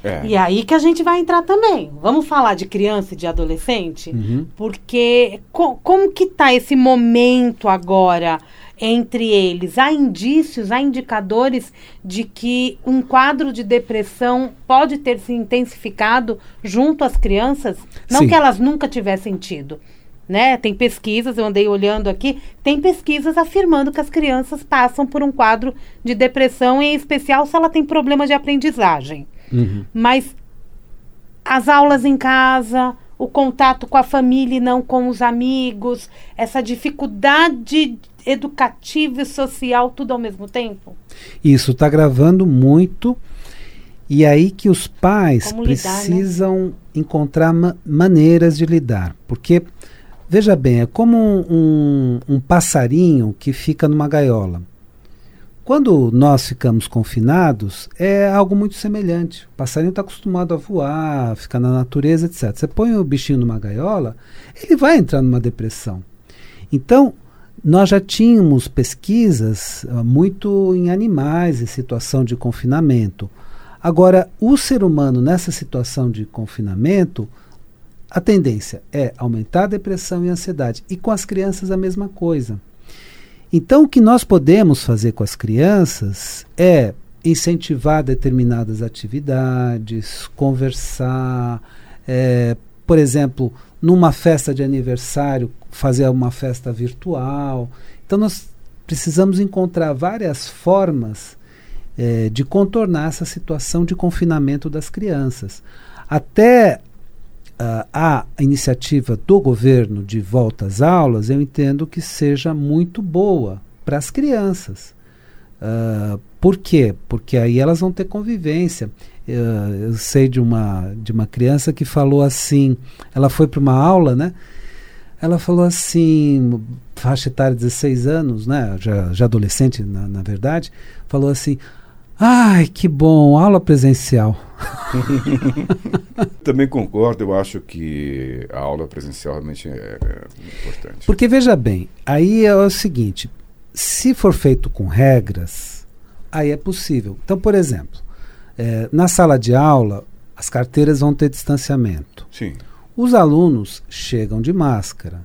É. E aí que a gente vai entrar também. Vamos falar de criança e de adolescente? Uhum. Porque co- como que tá esse momento agora entre eles? Há indícios, há indicadores de que um quadro de depressão pode ter se intensificado junto às crianças? Não Sim. que elas nunca tivessem tido. Né? Tem pesquisas, eu andei olhando aqui, tem pesquisas afirmando que as crianças passam por um quadro de depressão, em especial se ela tem problema de aprendizagem. Uhum. Mas as aulas em casa, o contato com a família e não com os amigos, essa dificuldade educativa e social, tudo ao mesmo tempo? Isso está gravando muito. E aí que os pais lidar, né? precisam encontrar ma- maneiras de lidar. Porque, veja bem, é como um, um- um passarinho que fica numa gaiola. Quando nós ficamos confinados, é algo muito semelhante. O passarinho está acostumado a voar, ficar na natureza, etc. Você põe o bichinho numa gaiola, ele vai entrar numa depressão. Então, nós já tínhamos pesquisas ah, muito em animais em situação de confinamento. Agora, o ser humano nessa situação de confinamento, a tendência é aumentar a depressão e a ansiedade. E com as crianças a mesma coisa. Então, o que nós podemos fazer com as crianças é incentivar determinadas atividades, conversar, é, por exemplo, numa festa de aniversário, fazer uma festa virtual. Então, nós precisamos encontrar várias formas eh, de contornar essa situação de confinamento das crianças. Até ah, a iniciativa do governo de volta às aulas, eu entendo que seja muito boa para as crianças. Ah, por quê? Porque aí elas vão ter convivência. Ah, eu sei de uma, de uma criança que falou assim: ela foi para uma aula, né? Ela falou assim, faixa etária de 16 anos, né? Já, já adolescente, na, na verdade, falou assim: Ai, que bom, aula presencial. Também concordo, eu acho que a aula presencial realmente é, é importante. Porque veja bem, aí é o seguinte, se for feito com regras, aí é possível. Então, por exemplo, é, na sala de aula, as carteiras vão ter distanciamento. Sim. Os alunos chegam de máscara.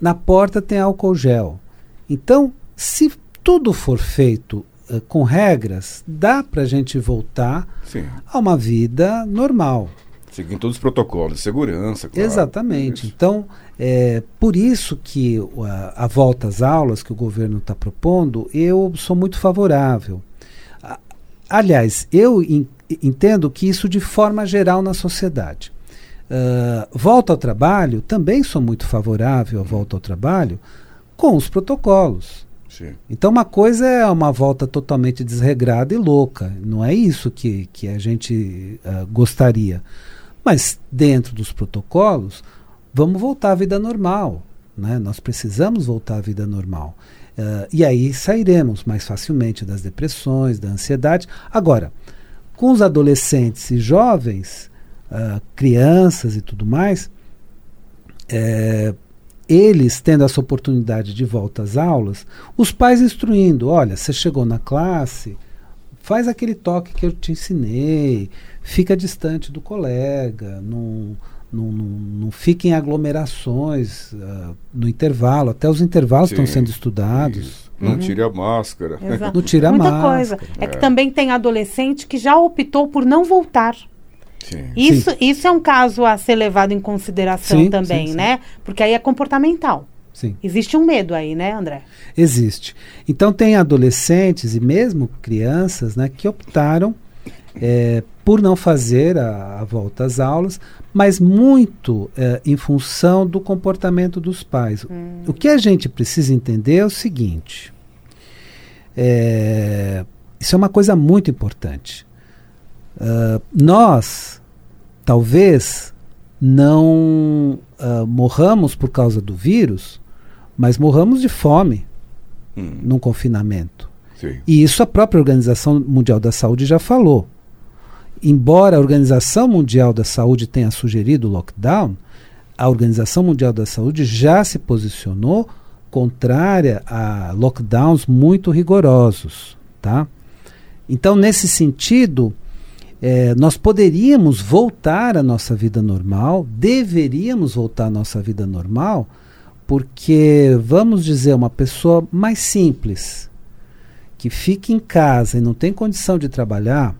Na porta tem álcool gel. Então, se tudo for feito uh, com regras, dá para a gente voltar Sim. a uma vida normal. Seguindo todos os protocolos de segurança. Claro. Exatamente. Isso. Então, é por isso que a, a volta às aulas que o governo está propondo, eu sou muito favorável. Aliás, eu in, entendo que isso de forma geral na sociedade. Uh, volta ao trabalho, também sou muito favorável à volta ao trabalho, com os protocolos. Sim. Então, uma coisa é uma volta totalmente desregrada e louca. Não é isso que, que a gente uh, gostaria. Mas, dentro dos protocolos, vamos voltar à vida normal. Né? Nós precisamos voltar à vida normal. Uh, e aí sairemos mais facilmente das depressões, da ansiedade. Agora, com os adolescentes e jovens, uh, crianças e tudo mais, é, eles tendo essa oportunidade de volta às aulas, os pais instruindo: olha, você chegou na classe, faz aquele toque que eu te ensinei, fica distante do colega, não, não, não, não fique em aglomerações uh, no intervalo, até os intervalos estão sendo estudados. Isso. Não uhum. tire a máscara. Exato. Não tire a Muita máscara. coisa. É, que também tem adolescente que já optou por não voltar. Sim. Isso, isso é um caso a ser levado em consideração Sim, também, sim, sim. né? Porque aí é comportamental. Sim. Existe um medo aí, né, André? Existe. Então tem adolescentes e mesmo crianças né, que optaram é, por não fazer a, a volta às aulas, mas muito é, em função do comportamento dos pais. O que a gente precisa entender é o seguinte: é, isso é uma coisa muito importante. Uh, nós, talvez, não uh, morramos por causa do vírus, mas morramos de fome Hum, num confinamento. sim. E isso a própria Organização Mundial da Saúde já falou. Embora a Organização Mundial da Saúde tenha sugerido o lockdown, a Organização Mundial da Saúde já se posicionou contrária a lockdowns muito rigorosos, tá? Então, nesse sentido, eh, nós poderíamos voltar à nossa vida normal, deveríamos voltar à nossa vida normal, porque, vamos dizer, uma pessoa mais simples, que fica em casa e não tem condição de trabalhar,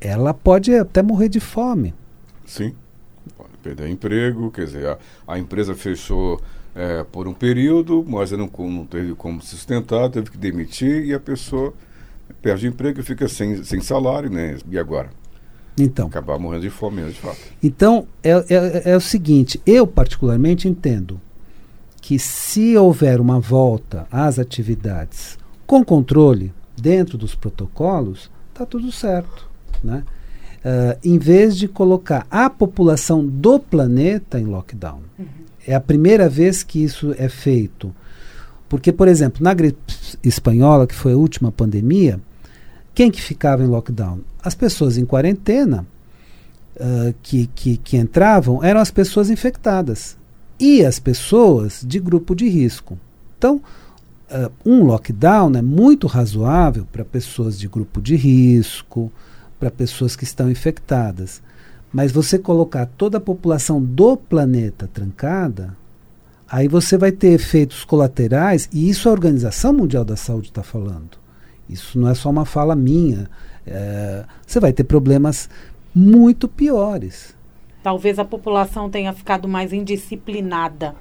ela pode até morrer de fome. Sim. Pode perder emprego, quer dizer, a, a empresa fechou é, por um período, mas não, não teve como sustentar, teve que demitir e a pessoa perde emprego e fica sem, sem salário, né? E agora? Então, Acabar morrendo de fome mesmo, de fato. Então, é, é, é o seguinte, eu particularmente entendo que se houver uma volta às atividades com controle dentro dos protocolos, está tudo certo. Né? Ah, em vez de colocar a população do planeta em lockdown. É a primeira vez que isso é feito. Porque, por exemplo, na gripe espanhola, que foi a última pandemia, quem que ficava em lockdown? As pessoas em quarentena ah, que, que, que entravam eram as pessoas infectadas e as pessoas de grupo de risco. Então, ah, um lockdown é muito razoável para pessoas de grupo de risco, para pessoas que estão infectadas. Mas você colocar toda a população do planeta trancada, aí você vai ter efeitos colaterais, e isso a Organização Mundial da Saúde está falando. Isso não é só uma fala minha. É, você vai ter problemas muito piores. Talvez a população tenha ficado mais indisciplinada.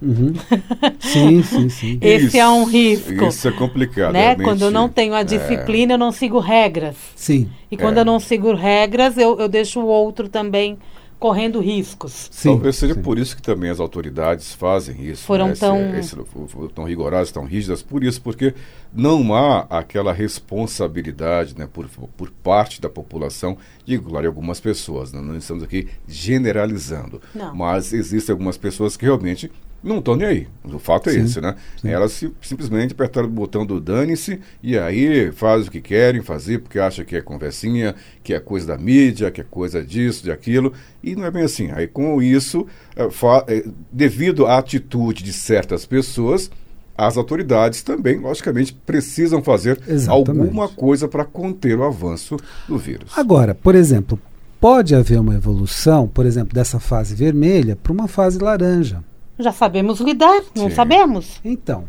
Uhum. sim, sim, sim. Esse é um risco. Isso é complicado. Né? realmente. Quando eu não tenho a É, disciplina, eu não sigo regras. Sim, E quando É. eu não sigo regras, eu, eu deixo o outro também correndo riscos. sim. Talvez seja sim. por isso que também as autoridades fazem isso. Foram né? Esse- tão- esse- f- tão rigorosas, tão rígidas, por isso, porque não há aquela responsabilidade né, por, por parte da população, digo, claro, algumas pessoas, né? não estamos aqui generalizando, Não. mas existem algumas pessoas que realmente não estão nem aí. O fato é Sim, esse, né? sim. Elas se- simplesmente apertaram o botão do dane-se e aí faz o que querem fazer porque acha que é conversinha, que é coisa da mídia, que é coisa disso, de aquilo. E não é bem assim. Aí com isso, fa- eh, devido à atitude de certas pessoas, as autoridades também, logicamente, precisam fazer Exatamente. alguma coisa para conter o avanço do vírus. Agora, por exemplo, pode haver uma evolução, por exemplo, dessa fase vermelha para uma fase laranja. Já sabemos lidar, não Sim. sabemos? Então,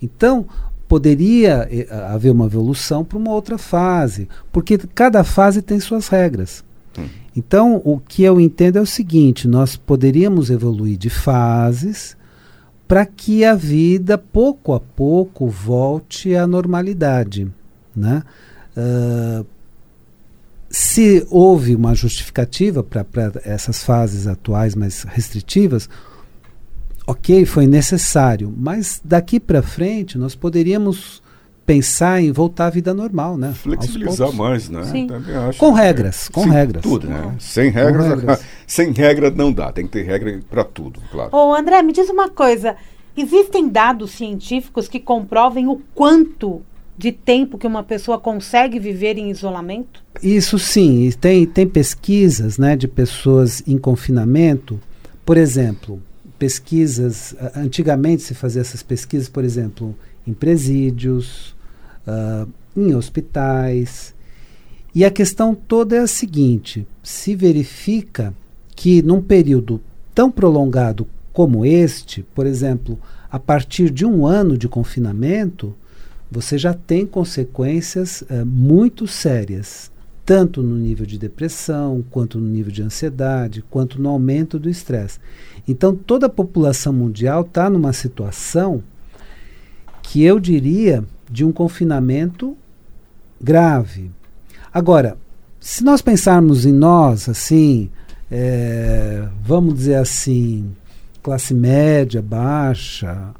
então poderia eh, haver uma evolução para uma outra fase, porque cada fase tem suas regras. Hum. Então, o que eu entendo é o seguinte: nós poderíamos evoluir de fases para que a vida, pouco a pouco, volte à normalidade. Né? Ah, se houve uma justificativa para essas fases atuais mais restritivas, ok, foi necessário, mas daqui para frente nós poderíamos pensar em voltar à vida normal, né? Flexibilizar mais, né? Sim. Com que- regras, com Sim, regras. Tudo, né? Sem regras, regras. sem regra não dá. Tem que ter regra para tudo, claro. Ô, André, me diz uma coisa. Existem dados científicos que comprovem o quanto de tempo que uma pessoa consegue viver em isolamento? Isso sim, e tem, tem pesquisas né, de pessoas em confinamento, por exemplo, pesquisas, antigamente se fazia essas pesquisas, por exemplo, em presídios, ah, em hospitais, e a questão toda é a seguinte, se verifica que num período tão prolongado como este, por exemplo, a partir de um ano de confinamento, você já tem consequências eh, muito sérias, tanto no nível de depressão, quanto no nível de ansiedade, quanto no aumento do estresse. Então, toda a população mundial está numa situação que eu diria de um confinamento grave. Agora, se nós pensarmos em nós, assim, eh, vamos dizer assim, classe média, baixa,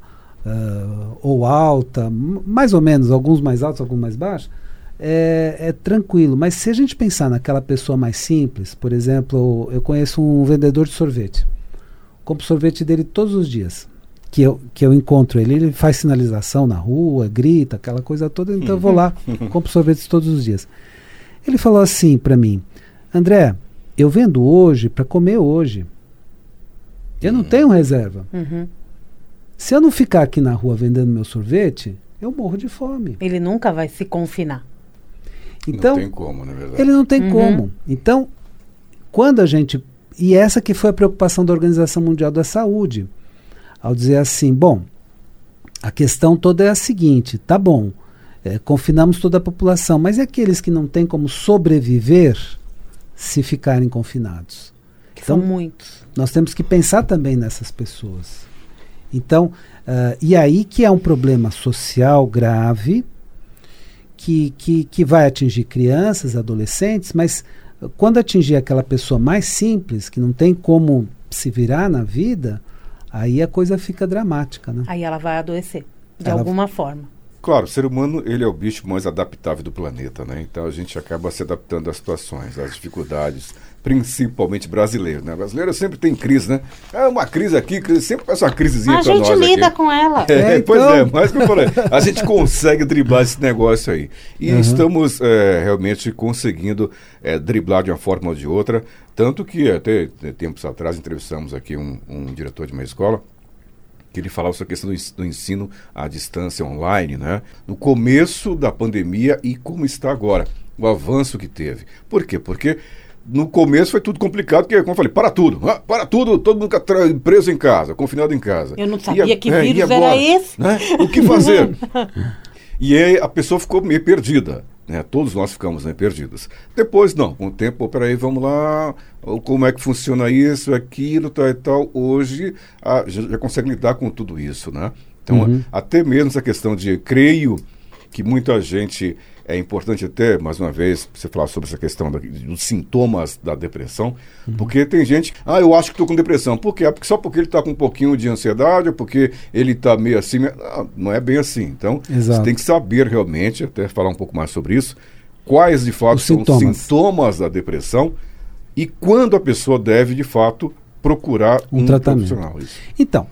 ah, ou alta, mais ou menos, alguns mais altos, alguns mais baixos, é, é tranquilo. Mas se a gente pensar naquela pessoa mais simples, por exemplo, eu conheço um vendedor de sorvete. Compro sorvete dele todos os dias. Que eu, que eu encontro ele, ele faz sinalização na rua, grita, aquela coisa toda, então eu vou lá, compro sorvetes todos os dias. Ele falou assim para mim: André, eu vendo hoje para comer hoje. Eu não tenho reserva. Uhum. Se eu não ficar aqui na rua vendendo meu sorvete, eu morro de fome. Ele nunca vai se confinar. Então, não tem como, na verdade. ele não tem Uhum. como. Então, quando a gente. E essa que foi a preocupação da Organização Mundial da Saúde, ao dizer assim: bom, a questão toda é a seguinte: tá bom, é, confinamos toda a população, mas e aqueles que não têm como sobreviver se ficarem confinados? Que Então, são muitos. nós temos que pensar também nessas pessoas. Então, ah, e aí que é um problema social grave, que, que, que vai atingir crianças, adolescentes, mas quando atingir aquela pessoa mais simples, que não tem como se virar na vida, aí a coisa fica dramática. Né? Aí ela vai adoecer, de Ela- alguma forma. Claro, o ser humano ele é o bicho mais adaptável do planeta, né? Então a gente acaba se adaptando às situações, às dificuldades, principalmente brasileiro, né? Brasileiro sempre tem crise, né? É uma crise aqui, crise, sempre passa uma crisezinha A pra gente nós lida aqui. com ela. É, É, Pois então- é, mas como eu falei, a gente consegue driblar esse negócio aí. E Uhum. estamos é, realmente conseguindo é, driblar de uma forma ou de outra. Tanto que até tempos atrás entrevistamos aqui um, um diretor de uma escola que ele falava sobre a questão do ensino à distância online, né? No começo da pandemia e como está agora, o avanço que teve. Por quê? Porque no começo foi tudo complicado, porque, como eu falei, para tudo, ah, para tudo, todo mundo preso em casa, confinado em casa. Eu não sabia a- que é, vírus era agora? esse. Né? O que fazer? e aí a pessoa ficou meio perdida. Né? Todos nós ficamos né, perdidos. Depois, não, com o tempo, peraí, vamos lá, ou como é que funciona isso, aquilo, tal e tal. Hoje a, já, já consegue lidar com tudo isso, né? Então, Uhum. até mesmo essa questão de, creio que muita gente, é importante até, mais uma vez, você falar sobre essa questão da- dos sintomas da depressão, porque tem gente, ah, eu acho que estou com depressão. Por quê? Ah, porque só porque ele está com um pouquinho de ansiedade, ou porque ele está meio assim. meio- Não, não é bem assim. Então, Exato. você tem que saber realmente, até falar um pouco mais sobre isso, quais de fato Os são sintomas. os sintomas da depressão e quando a pessoa deve, de fato, procurar Um um, tratamento. Isso. Então,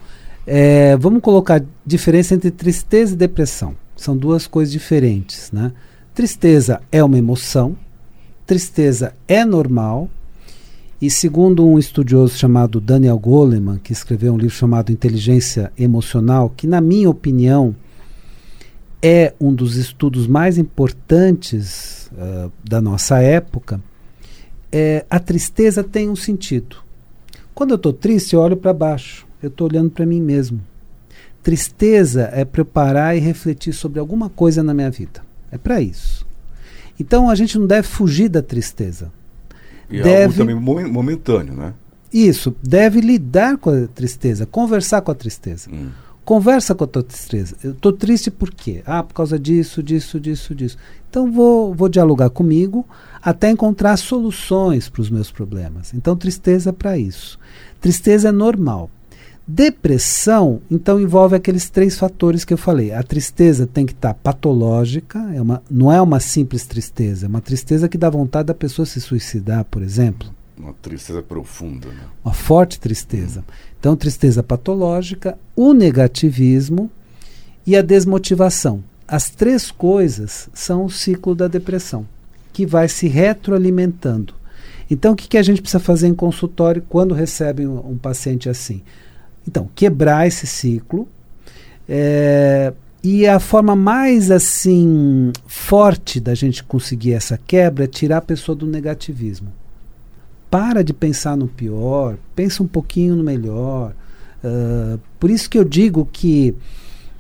É, vamos colocar diferença entre tristeza e depressão. São duas coisas diferentes, né? Tristeza é uma emoção, tristeza é normal, e segundo um estudioso chamado Daniel Goleman, que escreveu um livro chamado Inteligência Emocional, que na minha opinião é um dos estudos mais importantes uh, da nossa época, é, a tristeza tem um sentido. Quando eu estou triste, eu olho para baixo, eu estou olhando para mim mesmo. Tristeza é preparar e refletir sobre alguma coisa na minha vida. É para isso. Então a gente não deve fugir da tristeza. E deve, é algo também momentâneo, né? Isso, deve lidar com a tristeza, conversar com a tristeza. Hum. Conversa com a tua tristeza. Eu estou triste por quê? Ah, por causa disso, disso, disso, disso. Então vou, vou dialogar comigo até encontrar soluções para os meus problemas. Então tristeza é para isso. Tristeza é normal. Depressão, então, envolve aqueles três fatores que eu falei. A tristeza tem que estar tá patológica, é uma, não é uma simples tristeza, é uma tristeza que dá vontade da pessoa se suicidar, por exemplo. Uma tristeza profunda. Né? Uma forte tristeza. Então, tristeza patológica, o negativismo e a desmotivação. As três coisas são o ciclo da depressão, que vai se retroalimentando. Então, o que, que a gente precisa fazer em consultório quando recebe um, um paciente assim? Então, quebrar esse ciclo. É, e a forma mais assim forte da gente conseguir essa quebra é tirar a pessoa do negativismo. Para de pensar no pior, pensa um pouquinho no melhor. Uh, por isso que eu digo que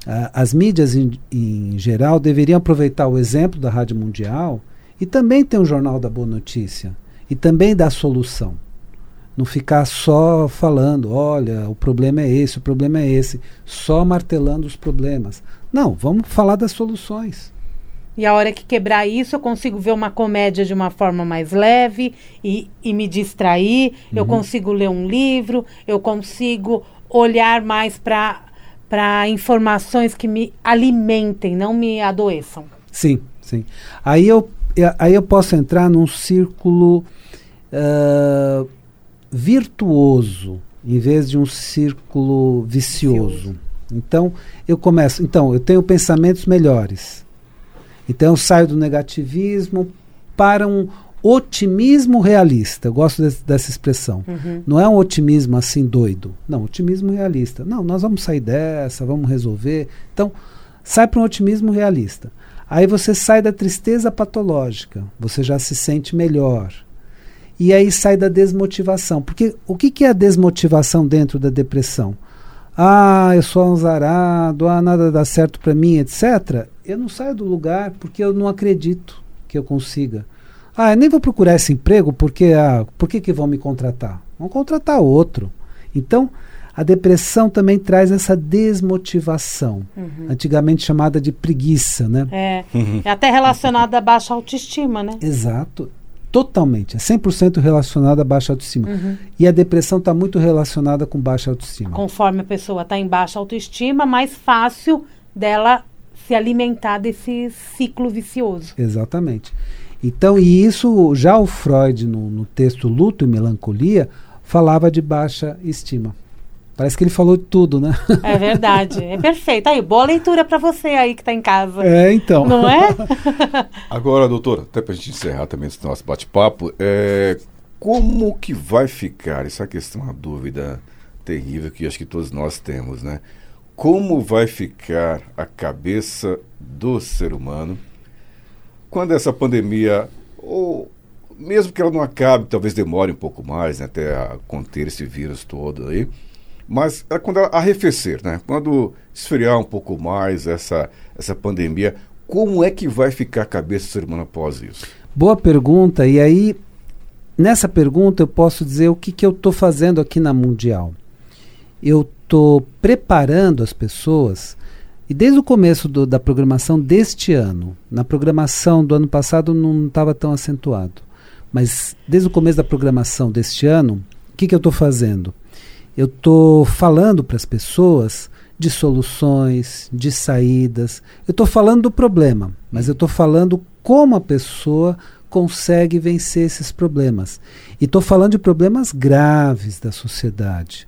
uh, as mídias em, em, geral deveriam aproveitar o exemplo da Rádio Mundial e também ter um jornal da boa notícia e também dar solução. Não ficar só falando, olha, o problema é esse, o problema é esse, só martelando os problemas. Não, vamos falar das soluções. E a hora que quebrar isso, eu consigo ver uma comédia de uma forma mais leve e, e me distrair. Uhum. Eu consigo ler um livro, eu consigo olhar mais para informações que me alimentem, não me adoeçam. Sim, sim. Aí eu, aí eu posso entrar num círculo. Uh, virtuoso em vez de um círculo vicioso. vicioso. Então, eu começo, então, eu tenho pensamentos melhores. Então, eu saio do negativismo para um otimismo realista. Eu gosto de, dessa expressão. Uhum. Não é um otimismo assim doido. Não, otimismo realista. Não, nós vamos sair dessa, vamos resolver. Então, sai para um otimismo realista. Aí você sai da tristeza patológica. Você já se sente melhor e aí sai da desmotivação. Porque o que, que é a desmotivação dentro da depressão? Ah, eu sou azarado, ah, nada dá certo para mim, etc. Eu não saio do lugar porque eu não acredito que eu consiga. Ah, eu nem vou procurar esse emprego porque ah, por que, que vão me contratar? Vão contratar outro. Então, a depressão também traz essa desmotivação, uhum. antigamente chamada de preguiça, né? É, é até relacionada à baixa autoestima, né? Exato totalmente, é 100% relacionada à baixa autoestima. Uhum. E a depressão está muito relacionada com baixa autoestima. Conforme a pessoa está em baixa autoestima, mais fácil dela se alimentar desse ciclo vicioso. Exatamente. Então, e isso já o Freud, no, no texto Luto e Melancolia, falava de baixa estima. Parece que ele falou de tudo, né? É verdade. É perfeito. Aí, boa leitura para você aí que está em casa. É, então. Não é? Agora, doutora, até para a gente encerrar também esse nosso bate-papo, é, como que vai ficar? Essa questão é uma dúvida terrível que acho que todos nós temos, né? Como vai ficar a cabeça do ser humano quando essa pandemia, ou mesmo que ela não acabe, talvez demore um pouco mais né, até conter esse vírus todo aí, mas é quando arrefecer, né? Quando esfriar um pouco mais essa, essa pandemia, como é que vai ficar a cabeça do ser humano após isso? Boa pergunta. E aí, nessa pergunta, eu posso dizer o que, que eu estou fazendo aqui na Mundial. Eu estou preparando as pessoas, e desde o começo do, da programação deste ano, na programação do ano passado não estava tão acentuado, mas desde o começo da programação deste ano, o que, que eu estou fazendo? Eu estou falando para as pessoas de soluções, de saídas. Eu estou falando do problema, mas eu estou falando como a pessoa consegue vencer esses problemas. E estou falando de problemas graves da sociedade.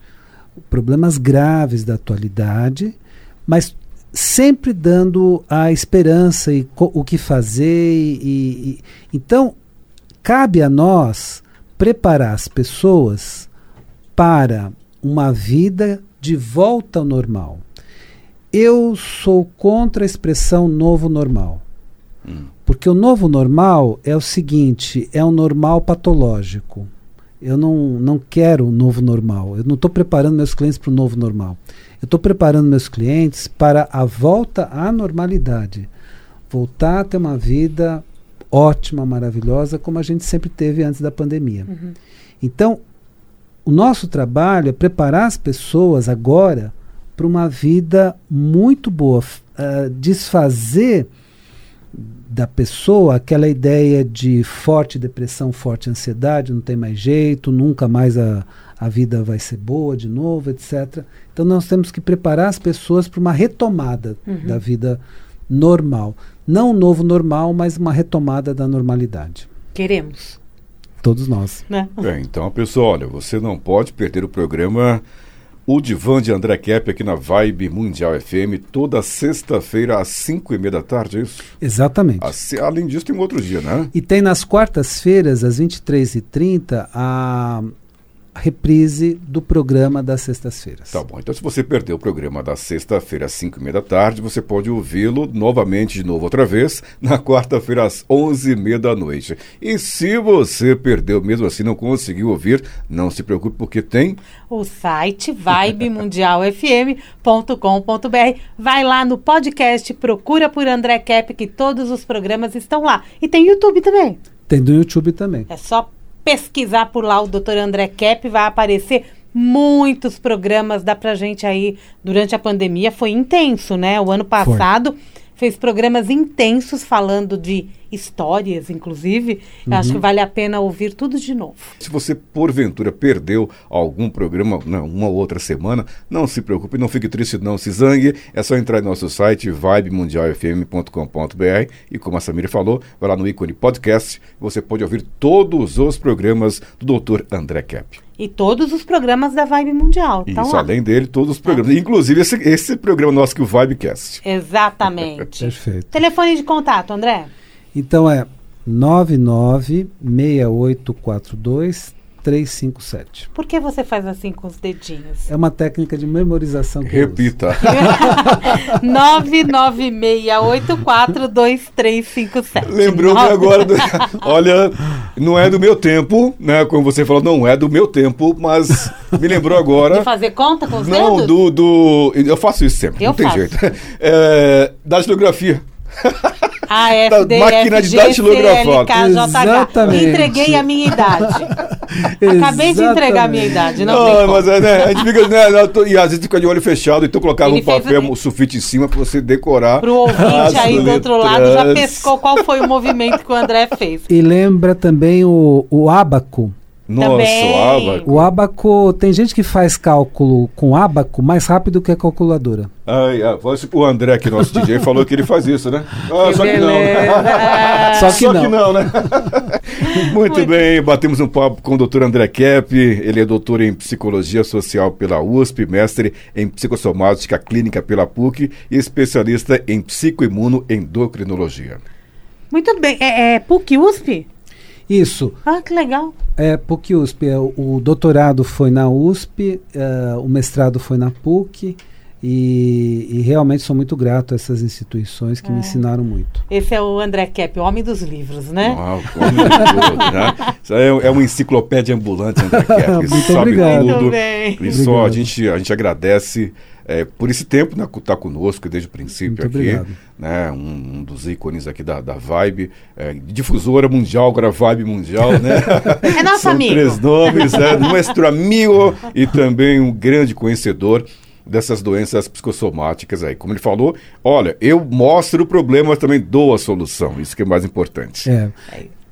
problemas graves da atualidade, mas sempre dando a esperança e o que fazer. E, e, então, cabe a nós preparar as pessoas para uma vida de volta ao normal. Eu sou contra a expressão novo normal. Hum. Porque o novo normal é o seguinte: é um normal patológico. Eu não, não quero um novo normal. Eu não estou preparando meus clientes para o novo normal. Eu estou preparando meus clientes para a volta à normalidade. Voltar a ter uma vida ótima, maravilhosa, como a gente sempre teve antes da pandemia. Uhum. Então, o nosso trabalho é preparar as pessoas agora para uma vida muito boa, uh, desfazer da pessoa aquela ideia de forte depressão, forte ansiedade, não tem mais jeito, nunca mais a, a vida vai ser boa de novo, etc. Então nós temos que preparar as pessoas para uma retomada uhum. da vida normal. Não um novo normal, mas uma retomada da normalidade. Queremos. Todos nós. Né? É, então, pessoal, olha, você não pode perder o programa o Divã de André Kepp aqui na Vibe Mundial FM, toda sexta-feira às 5 e meia da tarde, é isso? Exatamente. além disso, tem um outro dia, né? E tem nas quartas-feiras, às 23h30, a reprise do programa das sextas-feiras. Tá bom. Então, se você perdeu o programa da sexta-feira às 5 e meia da tarde, você pode ouvi-lo novamente, de novo, outra vez, na quarta-feira às 11 e meia da noite. E se você perdeu, mesmo assim, não conseguiu ouvir, não se preocupe, porque tem... O site vibemundialfm.com.br. Vai lá no podcast, procura por André Cap, que todos os programas estão lá. E tem YouTube também. Tem do YouTube também. É só pesquisar por lá o Dr. André Kep, vai aparecer muitos programas, dá pra gente aí, durante a pandemia, foi intenso, né? O ano passado foi. Fez programas intensos falando de histórias, inclusive. Uhum. Acho que vale a pena ouvir tudo de novo. Se você, porventura, perdeu algum programa, não, uma ou outra semana, não se preocupe, não fique triste, não se zangue. É só entrar no nosso site, vibemundialfm.com.br e, como a Samira falou, vai lá no ícone podcast. Você pode ouvir todos os programas do Dr. André Kepp. E todos os programas da Vibe Mundial. Tá Isso, lá. além dele, todos os programas. É. Inclusive esse, esse programa nosso que o Vibecast. Exatamente. Perfeito. Telefone de contato, André? Então é 996842 357. Por que você faz assim com os dedinhos? É uma técnica de memorização. Que Repita. 996842357. Lembrou que agora, do, olha, não é do meu tempo, né? Como você falou, não é do meu tempo, mas me lembrou agora. De fazer conta com os não, dedos? Não, do, do. Eu faço isso sempre, eu não faço. tem jeito. É, da geografia. AFD, da máquina de datilografar. Exatamente. Entreguei a minha idade. Acabei de entregar a minha idade. Não, não mas é, né, a gente fica, né, e às vezes fica de olho fechado, então colocava Ele um papel, o... um sulfite em cima para você decorar. Para o ouvinte aí do outro lado, já pescou qual foi o movimento que o André fez. E lembra também o, o ábaco. Nossa, Também. o abaco. O abaco, tem gente que faz cálculo com abaco mais rápido que a calculadora. Ai, ah, o André aqui, nosso DJ, falou que ele faz isso, né? Ah, que só beleza. que não. Né? só que só não. Que não né? Muito, Muito bem, batemos um papo com o doutor André Kepp, ele é doutor em Psicologia Social pela USP, mestre em Psicossomática Clínica pela PUC e especialista em Psicoimunoendocrinologia. Muito bem, é, é PUC USP? Isso. Ah, que legal. É, PUC USP. É, o doutorado foi na USP, é, o mestrado foi na PUC. E, e, realmente sou muito grato a essas instituições que é. me ensinaram muito. Esse é o André Kepp, o homem dos livros, né? Uau, né? Isso é, é uma enciclopédia ambulante, André Kepp. muito sabe obrigado. Tudo. Muito bem. E só a gente, a gente agradece é, por esse tempo, né, estar tá conosco desde o princípio Muito aqui, obrigado. né, um, um, dos ícones aqui da, da Vibe, é, difusora mundial, agora Vibe Mundial, né? É nosso São amigo. três nomes, é, nosso amigo e também um grande conhecedor dessas doenças psicossomáticas aí. Como ele falou, olha, eu mostro o problema, mas também dou a solução. Isso que é mais importante. É.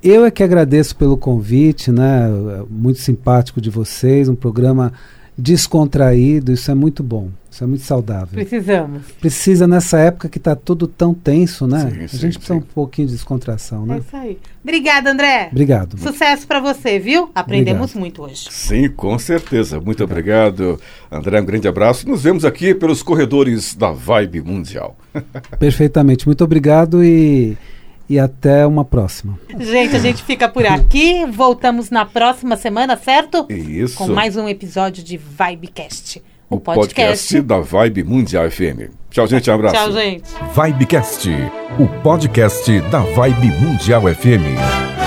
Eu é que agradeço pelo convite, né? Muito simpático de vocês, um programa descontraído, isso é muito bom. Isso é muito saudável. Precisamos. Precisa nessa época que está tudo tão tenso, né? Sim, a sim, gente precisa sim. um pouquinho de descontração, É né? isso aí. Obrigada, André. Obrigado. Sucesso para você, viu? Aprendemos Obrigado. muito hoje. Sim, com certeza. Muito obrigado, André. Um grande abraço. Nos vemos aqui pelos corredores da Vibe Mundial. Perfeitamente. Muito obrigado e, e até uma próxima. Gente, a gente fica por aqui. Voltamos na próxima semana, certo? Isso. Com mais um episódio de Vibecast. O, o podcast da Vibe Mundial FM. Tchau, gente. Um abraço. Tchau, gente. Vibecast, o podcast da Vibe Mundial FM.